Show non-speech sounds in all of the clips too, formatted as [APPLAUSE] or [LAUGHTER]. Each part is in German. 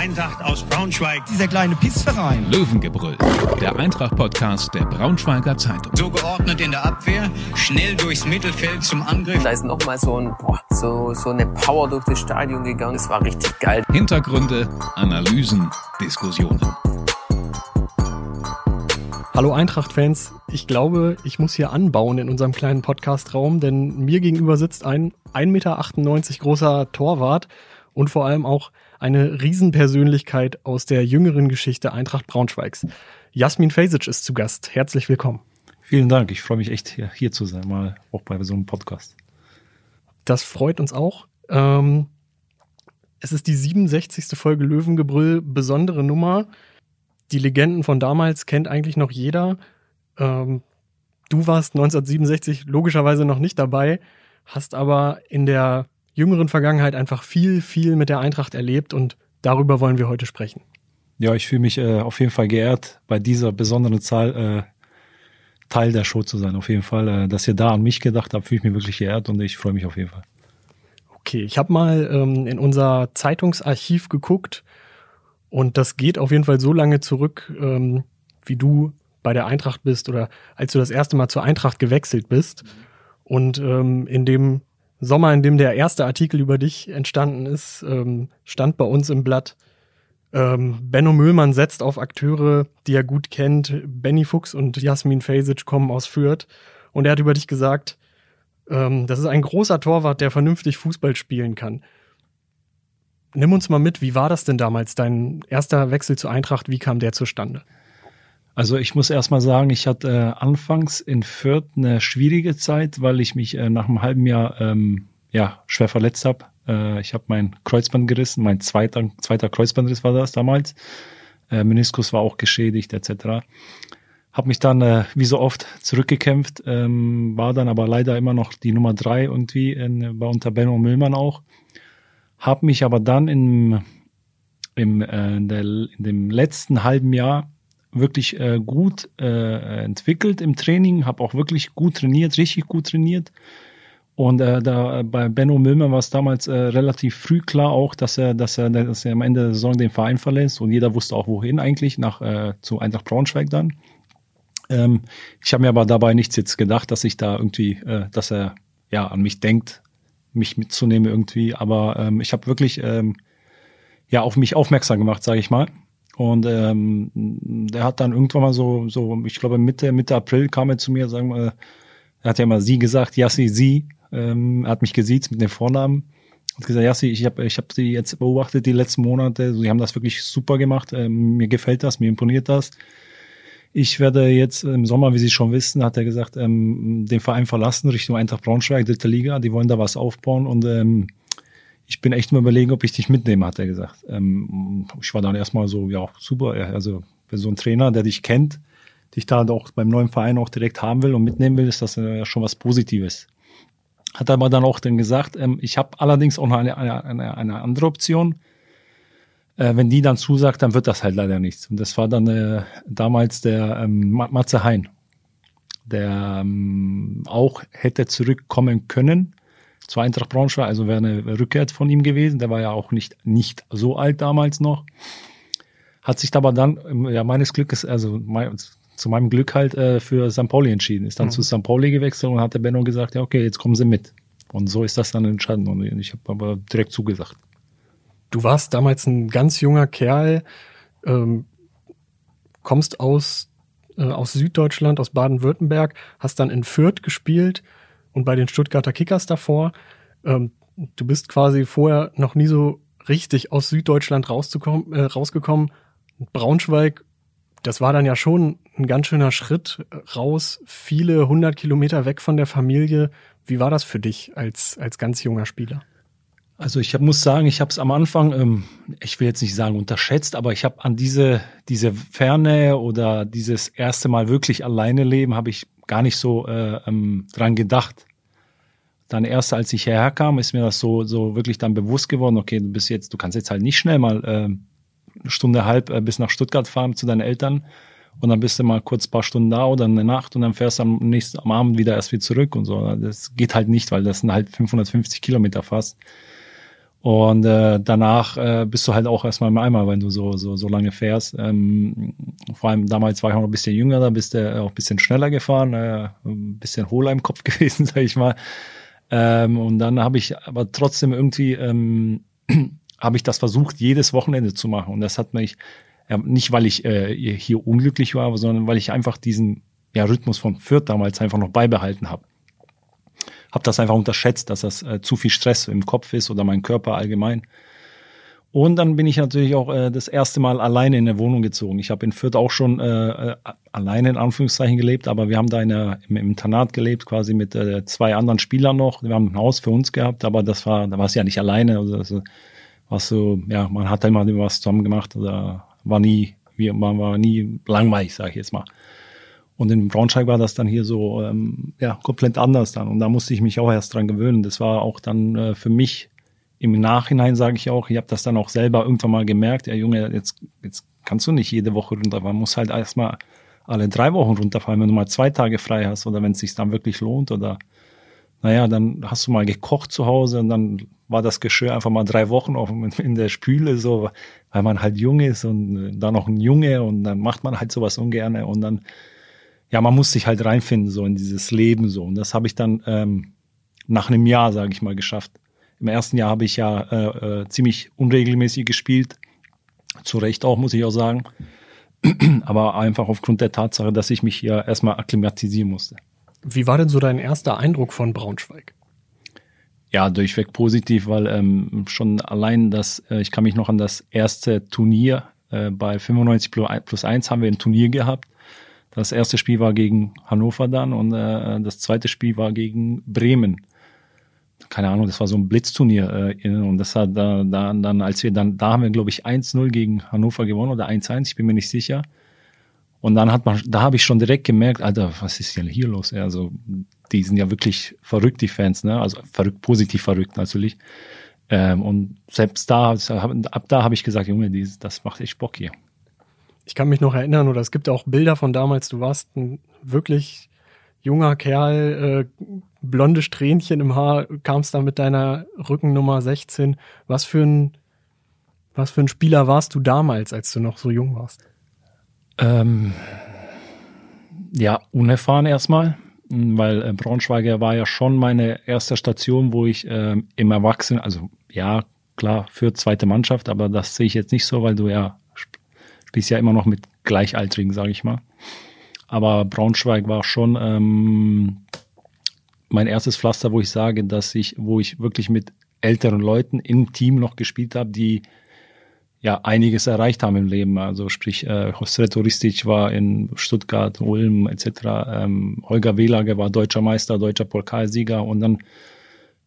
Eintracht aus Braunschweig. Dieser kleine Pissverein. Löwengebrüll, der Eintracht-Podcast der Braunschweiger Zeitung. So geordnet in der Abwehr, schnell durchs Mittelfeld zum Angriff. Da ist nochmal so, ein, boah, so, so eine Power durch das Stadion gegangen. Das war richtig geil. Hintergründe, Analysen, Diskussionen. Hallo Eintracht-Fans, ich glaube, ich muss hier anbauen in unserem kleinen Podcast-Raum, denn mir gegenüber sitzt ein 1,98 Meter großer Torwart und vor allem auch eine Riesenpersönlichkeit aus der jüngeren Geschichte Eintracht Braunschweigs. Jasmin Fesic ist zu Gast. Herzlich willkommen. Vielen Dank. Ich freue mich echt hier, hier zu sein, mal auch bei so einem Podcast. Das freut uns auch. Ähm, es ist die 67. Folge Löwengebrüll, besondere Nummer. Die Legenden von damals kennt eigentlich noch jeder. Ähm, du warst 1967 logischerweise noch nicht dabei, hast aber in der jüngeren Vergangenheit einfach viel, viel mit der Eintracht erlebt und darüber wollen wir heute sprechen. Ja, ich fühle mich äh, auf jeden Fall geehrt, bei dieser besonderen Zahl äh, Teil der Show zu sein. Auf jeden Fall, äh, dass ihr da an mich gedacht habt, fühle ich mich wirklich geehrt und ich freue mich auf jeden Fall. Okay, ich habe mal ähm, in unser Zeitungsarchiv geguckt und das geht auf jeden Fall so lange zurück, ähm, wie du bei der Eintracht bist oder als du das erste Mal zur Eintracht gewechselt bist. Und ähm, in dem Sommer, in dem der erste Artikel über dich entstanden ist, ähm, stand bei uns im Blatt, ähm, Benno Müllmann setzt auf Akteure, die er gut kennt. Benny Fuchs und Jasmin Fesic kommen aus Fürth. Und er hat über dich gesagt, ähm, das ist ein großer Torwart, der vernünftig Fußball spielen kann. Nimm uns mal mit, wie war das denn damals, dein erster Wechsel zur Eintracht, wie kam der zustande? Also ich muss erst mal sagen, ich hatte äh, anfangs in Fürth eine schwierige Zeit, weil ich mich äh, nach einem halben Jahr ähm, ja, schwer verletzt habe. Äh, ich habe mein Kreuzband gerissen, mein zweiter, zweiter Kreuzbandriss war das damals. Äh, Meniskus war auch geschädigt etc. Habe mich dann äh, wie so oft zurückgekämpft, ähm, war dann aber leider immer noch die Nummer drei irgendwie in, bei unter Benno Müllmann auch. Habe mich aber dann im, im, äh, in, der, in dem letzten halben Jahr wirklich äh, gut äh, entwickelt im Training, habe auch wirklich gut trainiert, richtig gut trainiert. Und äh, da bei Benno Milmer war es damals äh, relativ früh klar auch, dass er, dass er, dass er am Ende der Saison den Verein verlässt und jeder wusste auch wohin eigentlich, nach äh, zu Eintracht Braunschweig dann. Ähm, ich habe mir aber dabei nichts jetzt gedacht, dass ich da irgendwie, äh, dass er ja an mich denkt, mich mitzunehmen irgendwie. Aber ähm, ich habe wirklich ähm, ja auf mich aufmerksam gemacht, sage ich mal. Und ähm, der hat dann irgendwann mal so, so, ich glaube Mitte, Mitte April kam er zu mir, sagen wir, er hat ja immer sie gesagt, Yassi, sie, ähm, er hat mich gesiezt mit dem Vornamen. Hat gesagt, Yassi, ich habe ich hab sie jetzt beobachtet die letzten Monate, sie haben das wirklich super gemacht, ähm, mir gefällt das, mir imponiert das. Ich werde jetzt im Sommer, wie Sie schon wissen, hat er gesagt, ähm, den Verein verlassen Richtung Eintracht Braunschweig, dritte Liga. Die wollen da was aufbauen und ähm, ich bin echt mal überlegen, ob ich dich mitnehme, hat er gesagt. Ähm, ich war dann erstmal so, ja, super. Also, wenn so ein Trainer, der dich kennt, dich da auch beim neuen Verein auch direkt haben will und mitnehmen will, ist das ja schon was Positives. Hat aber dann auch dann gesagt, ähm, ich habe allerdings auch noch eine, eine, eine, andere Option. Äh, wenn die dann zusagt, dann wird das halt leider nichts. Und das war dann äh, damals der ähm, Matze Hein, der ähm, auch hätte zurückkommen können zur Eintracht Braunschweig, also wäre eine Rückkehr von ihm gewesen. Der war ja auch nicht, nicht so alt damals noch. Hat sich aber dann, ja, meines Glückes, also mein, zu meinem Glück halt äh, für St. Pauli entschieden. Ist dann mhm. zu St. Pauli gewechselt und hat der Benno gesagt, ja, okay, jetzt kommen Sie mit. Und so ist das dann entstanden. Und ich habe aber direkt zugesagt. Du warst damals ein ganz junger Kerl, ähm, kommst aus, äh, aus Süddeutschland, aus Baden-Württemberg, hast dann in Fürth gespielt und bei den Stuttgarter Kickers davor. Ähm, du bist quasi vorher noch nie so richtig aus Süddeutschland rauszukommen, äh, rausgekommen. Braunschweig, das war dann ja schon ein ganz schöner Schritt raus, viele hundert Kilometer weg von der Familie. Wie war das für dich als, als ganz junger Spieler? Also ich hab, muss sagen, ich habe es am Anfang, ähm, ich will jetzt nicht sagen unterschätzt, aber ich habe an diese diese Ferne oder dieses erste Mal wirklich alleine leben, habe ich gar nicht so äh, ähm, dran gedacht. Dann erst als ich hierher kam, ist mir das so, so wirklich dann bewusst geworden, okay, du bist jetzt, du kannst jetzt halt nicht schnell mal äh, eine Stunde halb äh, bis nach Stuttgart fahren zu deinen Eltern und dann bist du mal kurz paar Stunden da oder eine Nacht und dann fährst du am nächsten am Abend wieder erst wieder zurück und so. Das geht halt nicht, weil das sind halt 550 Kilometer fast. Und äh, danach äh, bist du halt auch erstmal im Eimer, wenn du so, so, so lange fährst. Ähm, vor allem damals war ich auch noch ein bisschen jünger, da bist du auch ein bisschen schneller gefahren, äh, ein bisschen hohler im Kopf [LAUGHS] gewesen, sag ich mal. Ähm, und dann habe ich aber trotzdem irgendwie, ähm, [CLEARS THROAT] habe ich das versucht, jedes Wochenende zu machen. Und das hat mich, ja, nicht weil ich äh, hier unglücklich war, sondern weil ich einfach diesen ja, Rhythmus von Fürth damals einfach noch beibehalten habe. Hab das einfach unterschätzt, dass das äh, zu viel Stress im Kopf ist oder mein Körper allgemein. Und dann bin ich natürlich auch äh, das erste Mal alleine in der Wohnung gezogen. Ich habe in Fürth auch schon äh, äh, alleine in Anführungszeichen gelebt, aber wir haben da in der, im, Internat gelebt, quasi mit äh, zwei anderen Spielern noch. Wir haben ein Haus für uns gehabt, aber das war, da war es ja nicht alleine. Also das war so, ja, man hat immer was zusammen gemacht oder war nie, wie, man war nie langweilig, sage ich jetzt mal. Und in Braunschweig war das dann hier so ähm, ja komplett anders dann. Und da musste ich mich auch erst dran gewöhnen. Das war auch dann äh, für mich im Nachhinein, sage ich auch, ich habe das dann auch selber irgendwann mal gemerkt, ja Junge, jetzt, jetzt kannst du nicht jede Woche runterfahren. Man muss halt erstmal alle drei Wochen runterfahren, wenn du mal zwei Tage frei hast oder wenn es sich dann wirklich lohnt oder naja, dann hast du mal gekocht zu Hause und dann war das Geschirr einfach mal drei Wochen auf, in der Spüle, so, weil man halt jung ist und äh, dann noch ein Junge und dann macht man halt sowas ungern und dann ja, man muss sich halt reinfinden, so in dieses Leben so. Und das habe ich dann ähm, nach einem Jahr, sage ich mal, geschafft. Im ersten Jahr habe ich ja äh, äh, ziemlich unregelmäßig gespielt. Zu Recht auch, muss ich auch sagen. [CLEARS THROAT] Aber einfach aufgrund der Tatsache, dass ich mich hier erstmal akklimatisieren musste. Wie war denn so dein erster Eindruck von Braunschweig? Ja, durchweg positiv, weil ähm, schon allein das, äh, ich kann mich noch an das erste Turnier äh, bei 95 plus 1 haben wir ein Turnier gehabt das erste Spiel war gegen Hannover dann und äh, das zweite Spiel war gegen Bremen. Keine Ahnung, das war so ein Blitzturnier äh, und das hat da, da dann, als wir dann, da haben wir glaube ich 1-0 gegen Hannover gewonnen oder 1-1, ich bin mir nicht sicher. Und dann hat man, da habe ich schon direkt gemerkt, Alter, was ist denn hier los? Also die sind ja wirklich verrückt, die Fans, ne? Also verrückt, positiv verrückt natürlich. Ähm, und selbst da, ab da habe ich gesagt, Junge, das macht echt Bock hier ich kann mich noch erinnern, oder es gibt auch Bilder von damals, du warst ein wirklich junger Kerl, äh, blonde Strähnchen im Haar, kamst da mit deiner Rückennummer 16. Was für ein, was für ein Spieler warst du damals, als du noch so jung warst? Ähm, ja, unerfahren erstmal, weil äh, Braunschweiger war ja schon meine erste Station, wo ich äh, im Erwachsenen, also ja, klar, für zweite Mannschaft, aber das sehe ich jetzt nicht so, weil du ja spielst ja immer noch mit Gleichaltrigen, sage ich mal. Aber Braunschweig war schon ähm, mein erstes Pflaster, wo ich sage, dass ich, wo ich wirklich mit älteren Leuten im Team noch gespielt habe, die ja einiges erreicht haben im Leben. Also sprich, äh, José Touristic war in Stuttgart, Ulm etc. Ähm, Holger Wehlager war deutscher Meister, deutscher Pokalsieger und dann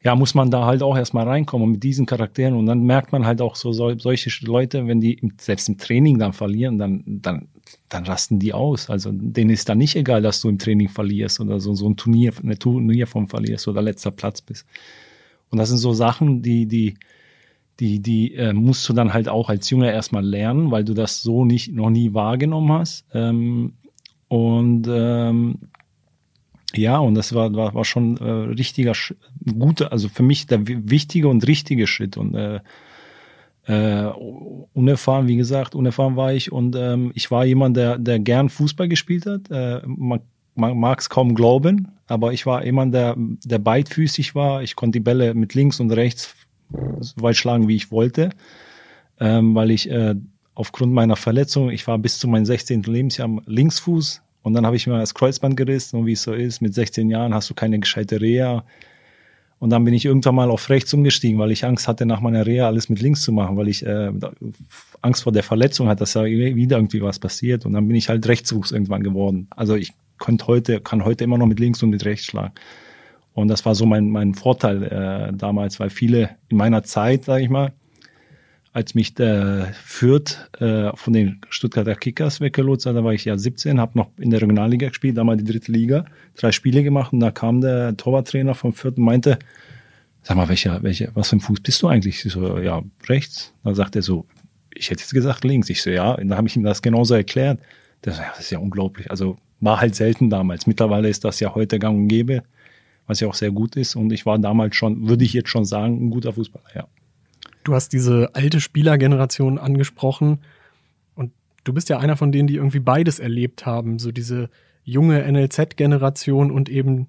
ja, muss man da halt auch erstmal reinkommen mit diesen Charakteren und dann merkt man halt auch so, so solche Leute, wenn die selbst im Training dann verlieren, dann, dann, dann rasten die aus. Also denen ist dann nicht egal, dass du im Training verlierst oder so, so ein Turnier, eine Turnierform verlierst oder letzter Platz bist. Und das sind so Sachen, die, die, die, die äh, musst du dann halt auch als Jünger erstmal lernen, weil du das so nicht noch nie wahrgenommen hast. Ähm, und ähm, ja, und das war, war, war schon äh, richtiger, guter, also für mich der wichtige und richtige Schritt. Und äh, äh, unerfahren, wie gesagt, unerfahren war ich. Und ähm, ich war jemand, der, der gern Fußball gespielt hat. Äh, man man mag es kaum glauben, aber ich war jemand, der, der beidfüßig war. Ich konnte die Bälle mit links und rechts so weit schlagen, wie ich wollte, ähm, weil ich äh, aufgrund meiner Verletzung, ich war bis zu meinem 16. Lebensjahr am Linksfuß, und dann habe ich mir das Kreuzband gerissen und wie es so ist, mit 16 Jahren hast du keine gescheite Reha. Und dann bin ich irgendwann mal auf rechts umgestiegen, weil ich Angst hatte, nach meiner Reha alles mit links zu machen, weil ich äh, Angst vor der Verletzung hatte, dass da wieder irgendwie was passiert. Und dann bin ich halt Rechtsfuß irgendwann geworden. Also ich konnte heute, kann heute immer noch mit links und mit rechts schlagen. Und das war so mein, mein Vorteil äh, damals, weil viele in meiner Zeit, sage ich mal, als mich der Fürth äh, von den Stuttgarter Kickers weggelotst hat, da war ich ja 17, habe noch in der Regionalliga gespielt, damals die dritte Liga, drei Spiele gemacht und da kam der Torwarttrainer vom Fürth und meinte, sag mal, welcher, welcher, was für ein Fuß bist du eigentlich? Ich so, ja, rechts. Da sagt er so, ich hätte jetzt gesagt links. Ich so, ja, und da habe ich ihm das genauso erklärt. Der das ist ja unglaublich. Also war halt selten damals. Mittlerweile ist das ja heute gang und gäbe, was ja auch sehr gut ist. Und ich war damals schon, würde ich jetzt schon sagen, ein guter Fußballer, ja. Du hast diese alte Spielergeneration angesprochen und du bist ja einer von denen, die irgendwie beides erlebt haben, so diese junge NLZ-Generation und eben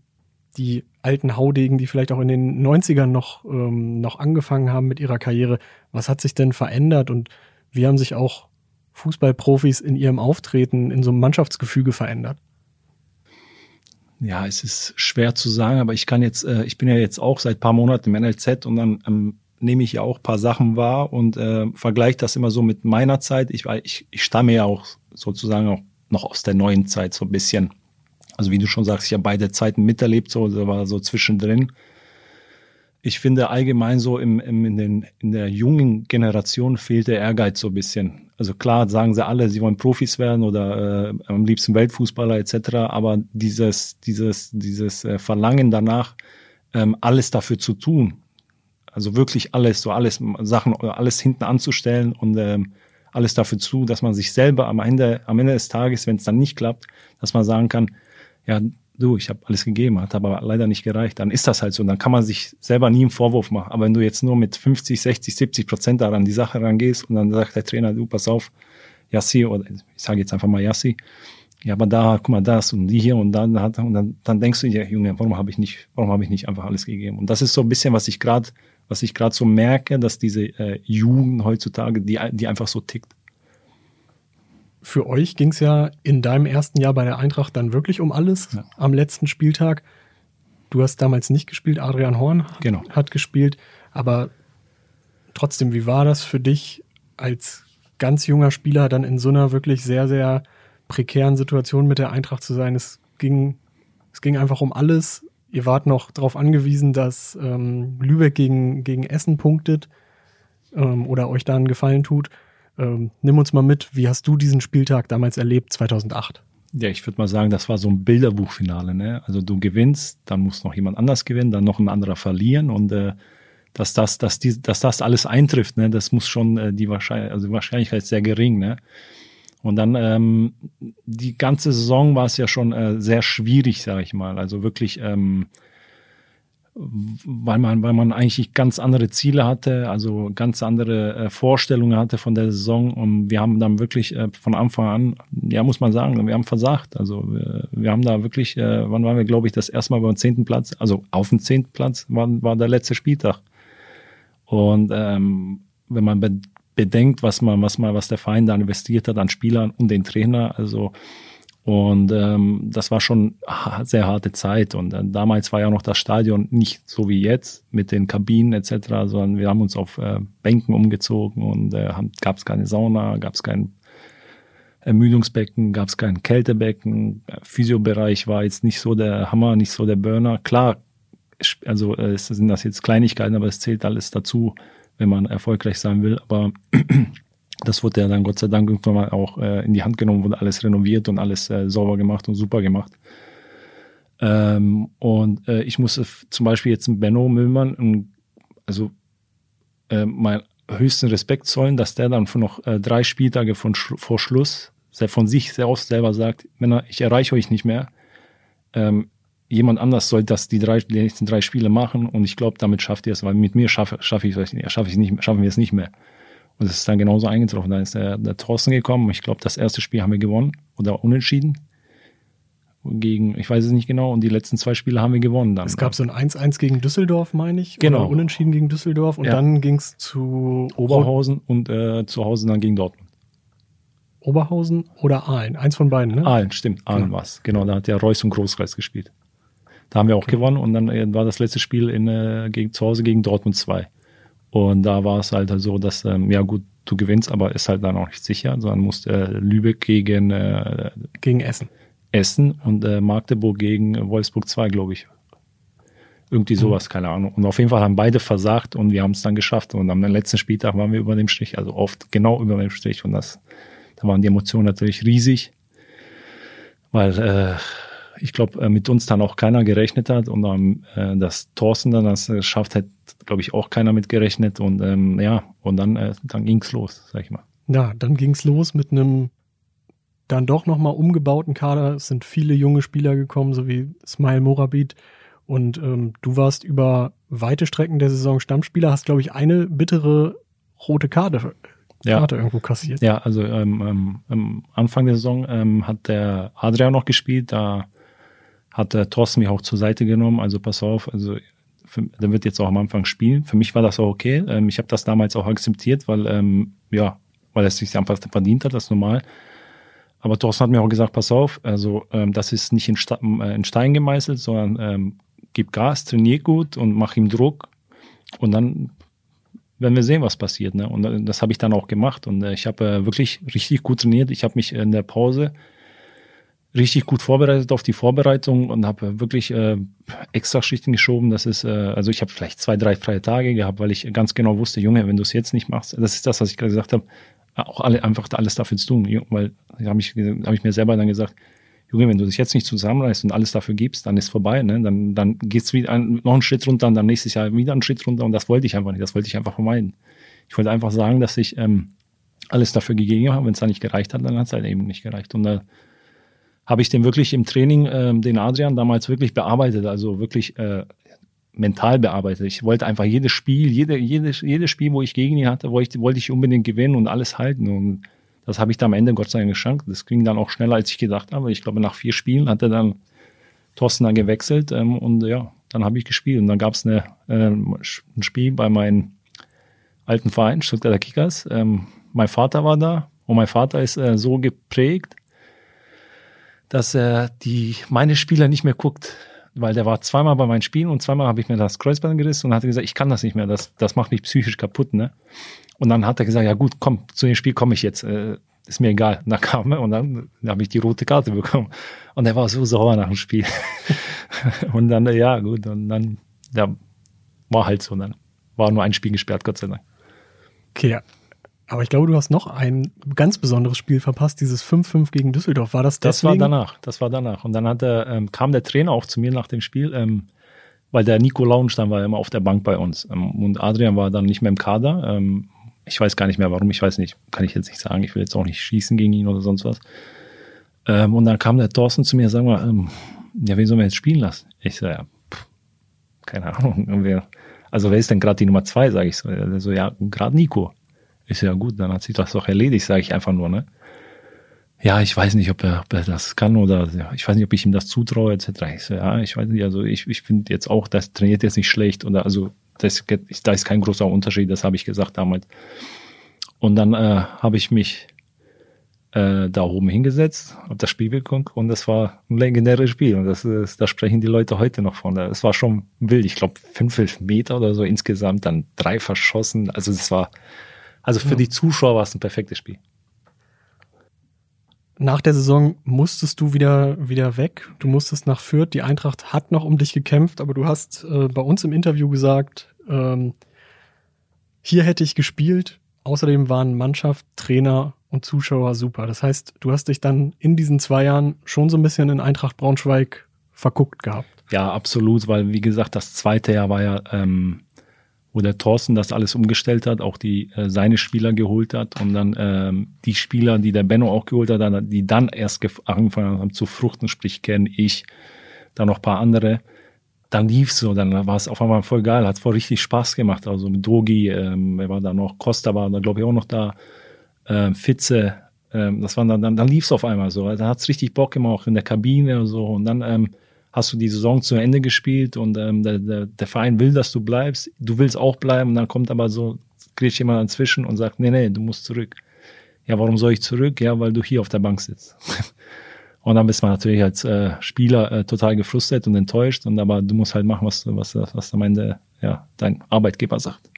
die alten Haudegen, die vielleicht auch in den 90ern noch, ähm, noch angefangen haben mit ihrer Karriere. Was hat sich denn verändert und wie haben sich auch Fußballprofis in ihrem Auftreten in so einem Mannschaftsgefüge verändert? Ja, es ist schwer zu sagen, aber ich kann jetzt, äh, ich bin ja jetzt auch seit paar Monaten im NLZ und dann ähm, nehme ich ja auch paar Sachen wahr und äh, vergleiche das immer so mit meiner Zeit. Ich, ich, ich stamme ja auch sozusagen auch noch aus der neuen Zeit so ein bisschen. Also wie du schon sagst, ich habe beide Zeiten miterlebt, so war so zwischendrin. Ich finde allgemein so im, im, in, den, in der jungen Generation fehlt der Ehrgeiz so ein bisschen. Also klar sagen sie alle, sie wollen Profis werden oder äh, am liebsten Weltfußballer etc. Aber dieses, dieses, dieses äh, Verlangen danach, ähm, alles dafür zu tun, also wirklich alles, so alles Sachen, alles hinten anzustellen und ähm, alles dafür zu, dass man sich selber am Ende, am Ende des Tages, wenn es dann nicht klappt, dass man sagen kann, ja, du, ich habe alles gegeben, hat aber leider nicht gereicht, dann ist das halt so. Dann kann man sich selber nie einen Vorwurf machen. Aber wenn du jetzt nur mit 50, 60, 70 Prozent daran die Sache rangehst und dann sagt der Trainer, du, pass auf, Yassi, oder ich sage jetzt einfach mal Yassi, ja, aber da, guck mal, das und die hier und dann hat und dann, dann denkst du dir, Junge, warum habe ich nicht, warum habe ich nicht einfach alles gegeben? Und das ist so ein bisschen, was ich gerade, was ich gerade so merke, dass diese äh, Jugend heutzutage, die, die einfach so tickt für euch ging es ja in deinem ersten Jahr bei der Eintracht dann wirklich um alles ja. am letzten Spieltag. Du hast damals nicht gespielt, Adrian Horn genau. hat gespielt, aber trotzdem, wie war das für dich als ganz junger Spieler dann in so einer wirklich sehr, sehr prekären Situation mit der Eintracht zu sein? Es ging, es ging einfach um alles. Ihr wart noch darauf angewiesen, dass ähm, Lübeck gegen, gegen Essen punktet ähm, oder euch da einen Gefallen tut. Ähm, nimm uns mal mit, wie hast du diesen Spieltag damals erlebt, 2008? Ja, ich würde mal sagen, das war so ein Bilderbuchfinale. Ne? Also du gewinnst, dann muss noch jemand anders gewinnen, dann noch ein anderer verlieren und äh, dass das, dass die, dass das alles eintrifft, ne, das muss schon äh, die Wahrscheinlichkeit, also Wahrscheinlichkeit sehr gering, ne. Und dann ähm, die ganze Saison war es ja schon äh, sehr schwierig, sage ich mal. Also wirklich ähm, weil man, weil man eigentlich ganz andere Ziele hatte, also ganz andere äh, Vorstellungen hatte von der Saison. Und wir haben dann wirklich äh, von Anfang an, ja, muss man sagen, wir haben versagt. Also wir, wir haben da wirklich, äh, wann waren wir, glaube ich, das erste Mal beim zehnten Platz, also auf dem zehnten Platz war, war der letzte Spieltag. Und ähm, wenn man bedenkt, was man, was man, was der Verein da investiert hat an Spielern und den Trainer, also und ähm, das war schon sehr harte Zeit. Und äh, damals war ja noch das Stadion nicht so wie jetzt mit den Kabinen etc., sondern wir haben uns auf äh, Bänken umgezogen und äh, gab es keine Sauna, gab es kein Ermüdungsbecken, gab es kein Kältebecken. Physiobereich war jetzt nicht so der Hammer, nicht so der Burner. Klar, also äh, sind das jetzt Kleinigkeiten, aber es zählt alles dazu, wenn man erfolgreich sein will. Aber [CLEARS THROAT] das wurde ja dann Gott sei Dank irgendwann mal auch äh, in die Hand genommen, wurde alles renoviert und alles äh, sauber gemacht und super gemacht. Ähm, und äh, ich musste zum Beispiel jetzt Benno Müllmann, ähm, also äh, meinen höchsten Respekt zollen, dass der dann von noch äh, drei Spieltage von vor Schluss von sich sehr oft selber sagt, Männer, ich erreiche euch nicht mehr. Ähm, jemand anders soll das die drei die nächsten drei Spiele machen und ich glaube, damit schafft ihr es, weil mit mir schaffe, schaffe ich es schaffe ich nicht, schaffen wir es nicht mehr. Und es ist dann genauso eingetroffen. Da ist der, der Thorsten gekommen. Ich glaube, das erste Spiel haben wir gewonnen oder unentschieden. Gegen, ich weiß es nicht genau, und die letzten zwei Spiele haben wir gewonnen dann. Es gab so ein 1-1 gegen Düsseldorf, meine ich. Genau. Oder unentschieden gegen Düsseldorf und ja. dann ging es zu Oberhausen und äh, zu Hause dann gegen Dortmund. Oberhausen oder Aalen? Eins von beiden, ne? Aalen, stimmt. Aalen genau. war es. Genau, da hat ja Reus und Großkreis gespielt. Da haben wir auch okay. gewonnen und dann äh, war das letzte Spiel in, äh, gegen, zu Hause gegen Dortmund 2. Und da war es halt so, dass, ähm, ja gut, du gewinnst, aber ist halt dann auch nicht sicher, sondern musst äh, Lübeck gegen, äh, gegen Essen. Essen und äh, Magdeburg gegen Wolfsburg 2, glaube ich. Irgendwie sowas, mhm. keine Ahnung. Und auf jeden Fall haben beide versagt und wir haben es dann geschafft. Und am letzten Spieltag waren wir über dem Strich, also oft genau über dem Strich. Und das, da waren die Emotionen natürlich riesig, weil äh, ich glaube, äh, mit uns dann auch keiner gerechnet hat und ähm, äh, dass Thorsten dann das geschafft hat, glaube ich, auch keiner mit gerechnet und ähm, ja, und dann, äh, dann ging's los, sag ich mal. Ja, dann ging's los mit einem dann doch nochmal umgebauten Kader. Es sind viele junge Spieler gekommen, so wie Smile Morabit. Und ähm, du warst über weite Strecken der Saison Stammspieler, hast, glaube ich, eine bittere rote Karte, Ja. Karte irgendwo kassiert. Ja, also ähm, ähm, am Anfang der Saison ähm, hat der Adrian noch gespielt, da hat der Thorsten mich auch zur Seite genommen, also pass auf, also für, der wird jetzt auch am Anfang spielen. Für mich war das auch okay. Ähm, ich habe das damals auch akzeptiert, weil ähm, ja, weil er sich einfach verdient hat, das ist normal. Aber Thorsten hat mir auch gesagt, pass auf, also ähm, das ist nicht in, Sta äh, in Stein gemeißelt, sondern ähm, gib Gas, trainier gut und mach ihm Druck und dann werden wir sehen, was passiert. Ne? Und äh, das habe ich dann auch gemacht. Und äh, ich habe äh, wirklich richtig gut trainiert. Ich habe mich in der Pause richtig gut vorbereitet auf die Vorbereitung und habe wirklich äh, extra Schichten geschoben. Das ist, äh, also ich habe vielleicht zwei, drei freie Tage gehabt, weil ich ganz genau wusste, Junge, wenn du es jetzt nicht machst, das ist das, was ich gerade gesagt habe, auch alle einfach alles dafür zu tun. Weil da habe ich, hab ich mir selber dann gesagt, Junge, wenn du dich jetzt nicht zusammenreißt und alles dafür gibst, dann ist vorbei. Ne? Dann, dann geht's wieder ein, noch einen Schritt runter und dann nächstes Jahr wieder einen Schritt runter und das wollte ich einfach nicht. Das wollte ich einfach vermeiden. Ich wollte einfach sagen, dass ich ähm, alles dafür gegeben habe. Wenn es dann nicht gereicht hat, dann hat es halt eben nicht gereicht. Und da habe ich den wirklich im Training, ähm, den Adrian damals wirklich bearbeitet, also wirklich äh, mental bearbeitet. Ich wollte einfach jedes Spiel, jede, jedes, jedes Spiel, wo ich gegen ihn hatte, wollte ich, wollte ich unbedingt gewinnen und alles halten. Und das habe ich dann am Ende Gott sei Dank geschenkt. Das ging dann auch schneller, als ich gedacht habe. Ich glaube, nach vier Spielen hat er dann Thorsten dann gewechselt ähm, und ja, dann habe ich gespielt. Und dann gab es ähm, ein Spiel bei meinem alten Verein, Stuttgarter Kickers. Ähm, mein Vater war da und mein Vater ist äh, so geprägt, dass er die meine Spieler nicht mehr guckt, weil der war zweimal bei meinen Spielen und zweimal habe ich mir das Kreuzband gerissen und hat gesagt, ich kann das nicht mehr, das, das macht mich psychisch kaputt, ne? Und dann hat er gesagt, ja gut, komm, zu dem Spiel komme ich jetzt, äh, ist mir egal. Und dann kam er und dann habe ich die rote Karte bekommen. Und er war so sauer nach dem Spiel. [LAUGHS] und dann, ja gut, und dann, ja, war halt so, dann war nur ein Spiel gesperrt, Gott sei Dank. Okay, ja. Aber ich glaube, du hast noch ein ganz besonderes Spiel verpasst, dieses 5-5 gegen Düsseldorf. War das Das war deswegen? danach, das war danach. Und dann hat er, ähm, kam der Trainer auch zu mir nach dem Spiel, ähm, weil der Nico Launstein war ja immer auf der Bank bei uns. Ähm, und Adrian war dann nicht mehr im Kader. Ähm, ich weiß gar nicht mehr warum, ich weiß nicht, kann ich jetzt nicht sagen. Ich will jetzt auch nicht schießen gegen ihn oder sonst was. Ähm, und dann kam der Thorsten zu mir, sag mal, ähm, ja, wen sollen wir jetzt spielen lassen? Ich so, ja, pff, keine Ahnung. Also wer ist denn gerade die Nummer zwei, sage ich so. Er so, ja, gerade Nico. So, ja gut, dann hat sich das doch erledigt, sage ich einfach nur, ne? Ja, ich weiß nicht, ob er, ob er das kann oder ja, ich weiß nicht, ob ich ihm das zutraue, etc. Ich so, ja, ich weiß nicht, also ich, ich finde jetzt auch, das trainiert jetzt nicht schlecht oder also das, da ist kein großer Unterschied, das habe ich gesagt damals. Und dann äh, habe ich mich äh, da oben hingesetzt, habe das Spiel geguckt und das war ein legendäres Spiel und das ist, da sprechen die Leute heute noch von. Es war schon wild, ich glaube fünf Meter oder so insgesamt, dann drei verschossen, also es war, also für die Zuschauer war es ein perfektes Spiel. Nach der Saison musstest du wieder, wieder weg. Du musstest nach Fürth. Die Eintracht hat noch um dich gekämpft, aber du hast äh, bei uns im Interview gesagt, ähm, hier hätte ich gespielt. Außerdem waren Mannschaft, Trainer und Zuschauer super. Das heißt, du hast dich dann in diesen zwei Jahren schon so ein bisschen in Eintracht Braunschweig verguckt gehabt. Ja, absolut, weil wie gesagt, das zweite Jahr war ja, ähm, wo der Thorsten das alles umgestellt hat, auch die äh, seine Spieler geholt hat und dann ähm, die Spieler, die der Benno auch geholt hat, die dann erst gef- angefangen haben zu fruchten, sprich Ken, ich, dann noch paar andere. Dann lief's so, dann war es auf einmal voll geil, hat voll richtig Spaß gemacht. Also mit Dogi, ähm, wer war da noch, Costa war da glaube ich auch noch da, ähm, Fitze, ähm, das waren dann, dann, dann lief's auf einmal so. Da hat's richtig Bock gemacht, auch in der Kabine und so. Und dann ähm, hast du die Saison zu Ende gespielt und ähm, der, der, der Verein will, dass du bleibst. Du willst auch bleiben und dann kommt aber so, kriegt jemand dazwischen und sagt, nee, nee, du musst zurück. Ja, warum soll ich zurück? Ja, weil du hier auf der Bank sitzt. [LAUGHS] und dann bist man natürlich als äh, Spieler äh, total gefrustet und enttäuscht. Und aber du musst halt machen, was, was, was am Ende ja, dein Arbeitgeber sagt.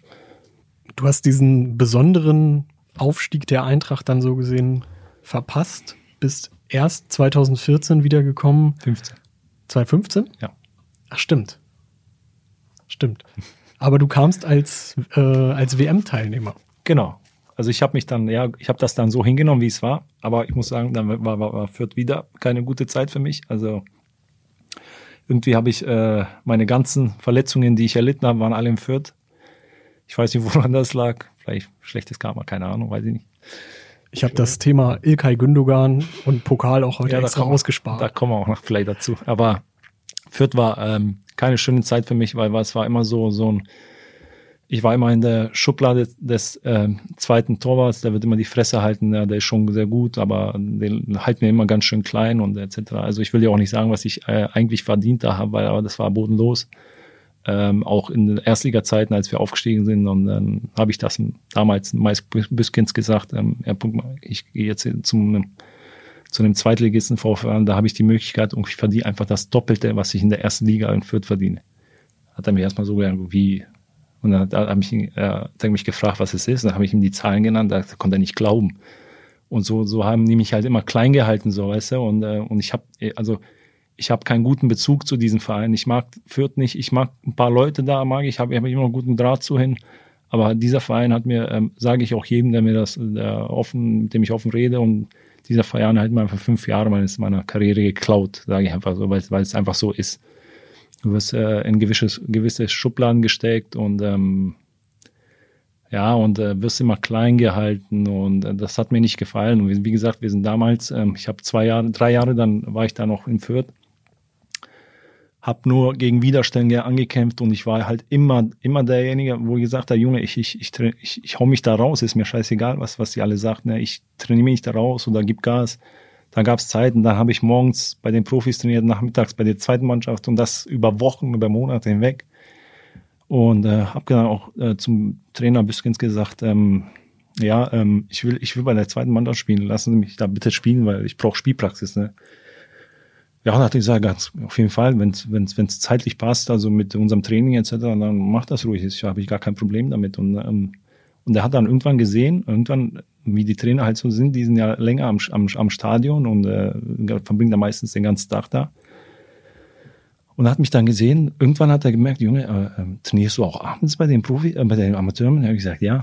Du hast diesen besonderen Aufstieg der Eintracht dann so gesehen verpasst, bist erst 2014 wiedergekommen. 15. 2015? Ja. Ach, stimmt. Stimmt. Aber du kamst als, äh, als WM-Teilnehmer. Genau. Also ich habe mich dann, ja, ich habe das dann so hingenommen, wie es war. Aber ich muss sagen, dann war, war, war Fürth wieder keine gute Zeit für mich. Also irgendwie habe ich äh, meine ganzen Verletzungen, die ich erlitten habe, waren alle im Fürth. Ich weiß nicht, [LAUGHS] woran das lag. Vielleicht schlechtes Karma, keine Ahnung, weiß ich nicht. Ich habe das Thema Ilkay Gündogan und Pokal auch heute da extra kommen ausgespart. Da kommen wir auch noch vielleicht dazu. Aber Fürth war ähm, keine schöne Zeit für mich, weil es war immer so, so ein, ich war immer in der Schublade des äh, zweiten Torwarts, der wird immer die Fresse halten, ja, der ist schon sehr gut, aber den halten wir immer ganz schön klein und etc. Also ich will ja auch nicht sagen, was ich äh, eigentlich verdient da habe, weil aber das war bodenlos. Ähm, auch in Erstliga-Zeiten, als wir aufgestiegen sind, und dann habe ich das damals Mais Büskens gesagt, ähm, ich gehe jetzt zum zu einem Zweitligisten VfL, da habe ich die Möglichkeit und ich verdiene einfach das Doppelte, was ich in der ersten Liga in Fürth verdiene. Hat er mich erstmal so gesagt, wie, und dann hat er mich, äh, hat er mich gefragt, was es ist. Und dann habe ich ihm die Zahlen genannt, da konnte er nicht glauben. Und so, so haben die mich halt immer klein gehalten, so, weißt du. Und, äh, und ich habe, also ich habe keinen guten Bezug zu diesem Verein. Ich mag Fürth nicht, ich mag ein paar Leute da, mag ich, habe hab immer einen guten Draht zu hin. Aber dieser Verein hat mir, ähm, sage ich auch jedem, der mir das, der offen, mit dem ich offen rede und dieser Verein hat mir einfach fünf Jahre meines, meiner Karriere geklaut, sage ich einfach so, weil, es einfach so ist. Du wirst äh, in gewisses, gewisse Schubladen gesteckt und ähm, ja, und äh, wirst immer klein gehalten und äh, das hat mir nicht gefallen. Und wie gesagt, wir sind damals, ähm, ich habe zwei Jahre, drei Jahre, dann war ich da noch in Fürth, habe nur gegen Widerstände angekämpft und ich war halt immer, immer derjenige, wo ich gesagt habe, Junge, ich, ich, ich, ich, ich hau mich da raus, ist mir scheißegal, was, was die alle sagen, ne? ich trainiere mich da raus oder gib Gas. Da gab es Zeiten, da habe ich morgens bei den Profis trainiert, nachmittags bei der zweiten Mannschaft und das über Wochen, über Monate hinweg. Und äh, habe dann auch äh, zum Trainer Büskens gesagt, ähm, ja, ähm, ich will, ich will bei der zweiten Mannschaft spielen. Lassen Sie mich da bitte spielen, weil ich brauche Spielpraxis. Ne? Ja, hat gesagt, ganz, auf jeden Fall, wenn es zeitlich passt, also mit unserem Training etc., dann mach das ruhig. Ich habe ich gar kein Problem damit. Und ähm, und er hat dann irgendwann gesehen, irgendwann, wie die Trainer halt so sind, die sind ja länger am, am, am Stadion und äh, verbringen da meistens den ganzen Tag da. Und hat mich dann gesehen, irgendwann hat er gemerkt, Junge, äh, äh, trainierst du auch abends bei den Profi, äh, bei den Amateuren? Und er hat gesagt, ja.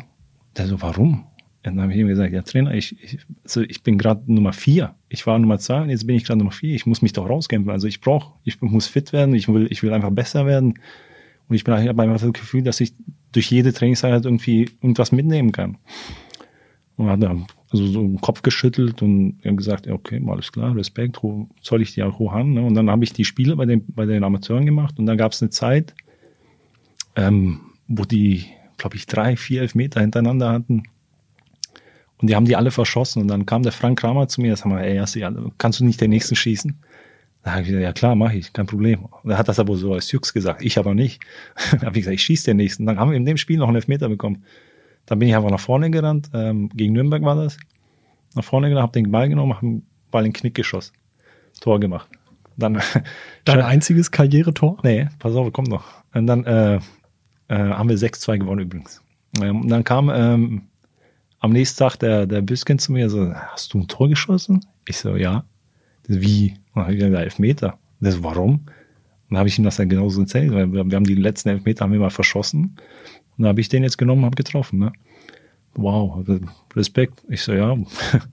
Der so, warum? Und dann habe ich ihm gesagt, ja, Trainer, ich, ich, also ich bin gerade Nummer vier. Ich war Nummer zwei und jetzt bin ich gerade Nummer vier. Ich muss mich doch rauskämpfen. Also ich brauche, ich muss fit werden, ich will, ich will einfach besser werden. Und ich bin habe einfach das Gefühl, dass ich durch jede Trainingseinheit irgendwie irgendwas mitnehmen kann. Und hat dann also so den Kopf geschüttelt und gesagt, ja, okay, alles klar, Respekt, soll ich die auch hoch an. Ne? Und dann habe ich die Spiele bei den, bei den Amateuren gemacht und dann gab es eine Zeit, ähm, wo die, glaube ich, drei, vier Elfmeter hintereinander hatten. Und die haben die alle verschossen. Und dann kam der Frank Kramer zu mir, das haben wir, ey, kannst du nicht den nächsten schießen? Da habe ich gesagt, ja klar, mache ich, kein Problem. Und er hat das aber so als Jux gesagt, ich aber nicht. [LAUGHS] da habe ich gesagt, ich schieße den nächsten. Dann haben wir in dem Spiel noch einen Elfmeter bekommen. Dann bin ich einfach nach vorne gerannt, ähm, gegen Nürnberg war das. Nach vorne gerannt, habe den Ball genommen, habe den Ball in den Knick geschossen. Tor gemacht. Dann [LAUGHS] Dein [LAUGHS] einziges Karrieretor? Nee, pass auf, kommt noch. Und dann äh, äh, haben wir 6-2 gewonnen übrigens. Ähm, und dann kam ähm, am nächsten Tag der, der Büsken zu mir so, hast du ein Tor geschossen? Ich so, ja. Wie? Und dann gesagt, Elfmeter. Das, warum? Und dann habe ich ihm das dann genauso erzählt, weil wir, wir haben die letzten Elfmeter haben wir mal verschossen. Und dann habe ich den jetzt genommen, habe getroffen. Ne? Wow, Respekt. Ich so, ja.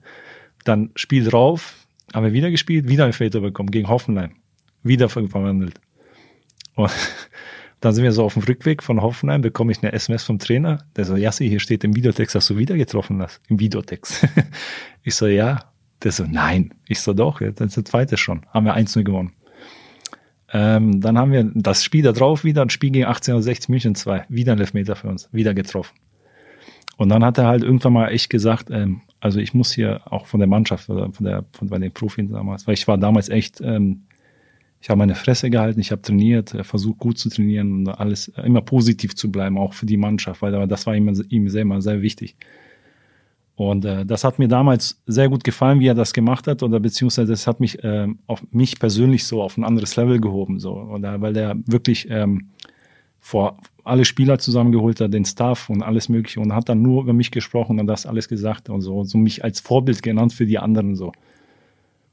[LAUGHS] dann Spiel drauf, haben wir wieder gespielt, wieder Elfmeter bekommen gegen Hoffenheim. Wieder verwandelt. Und dann sind wir so auf dem Rückweg von Hoffenheim, bekomme ich eine SMS vom Trainer, der so, Jassi, hier steht im Videotext, dass du wieder getroffen hast. Im Videotext. [LAUGHS] ich so, ja. Der so, nein. Ich so, doch, jetzt ist der zweite schon. Haben wir 1-0 gewonnen. Ähm, dann haben wir das Spiel da drauf wieder, ein Spiel gegen 1860 München 2. Wieder ein Elfmeter für uns, wieder getroffen. Und dann hat er halt irgendwann mal echt gesagt, ähm, also ich muss hier auch von der Mannschaft, von der, von bei den Profis damals, weil ich war damals echt, ähm, ich habe meine Fresse gehalten, ich habe trainiert, versucht gut zu trainieren und alles immer positiv zu bleiben, auch für die Mannschaft, weil das war ihm, ihm selber sehr wichtig. Und äh, das hat mir damals sehr gut gefallen, wie er das gemacht hat, oder beziehungsweise das hat mich äh, auf mich persönlich so auf ein anderes Level gehoben, so, oder weil der wirklich ähm, vor alle Spieler zusammengeholt hat, den Staff und alles Mögliche und hat dann nur über mich gesprochen und das alles gesagt und so, so mich als Vorbild genannt für die anderen so.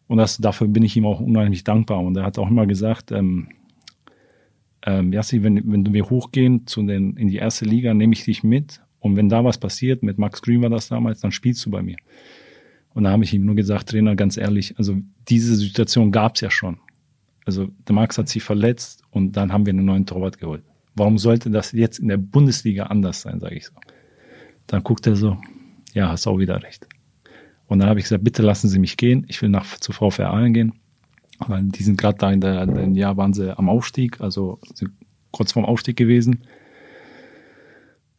Und das, dafür bin ich ihm auch unheimlich dankbar. Und er hat auch immer gesagt, ähm, ähm, Jassi, wenn, wenn wir hochgehen zu den, in die erste Liga, nehme ich dich mit und wenn da was passiert, mit Max Green war das damals, dann spielst du bei mir. Und da habe ich ihm nur gesagt, Trainer, ganz ehrlich, also diese Situation gab es ja schon. Also der Max hat sich verletzt und dann haben wir einen neuen Torwart geholt. Warum sollte das jetzt in der Bundesliga anders sein, sage ich so. Dann guckt er so, ja, hast auch wieder recht. Und dann habe ich gesagt, bitte lassen Sie mich gehen, ich will nach zu VfR Aalen gehen. Weil die sind gerade da in der, in dem Jahr, waren sie am Aufstieg, also kurz vorm Aufstieg gewesen.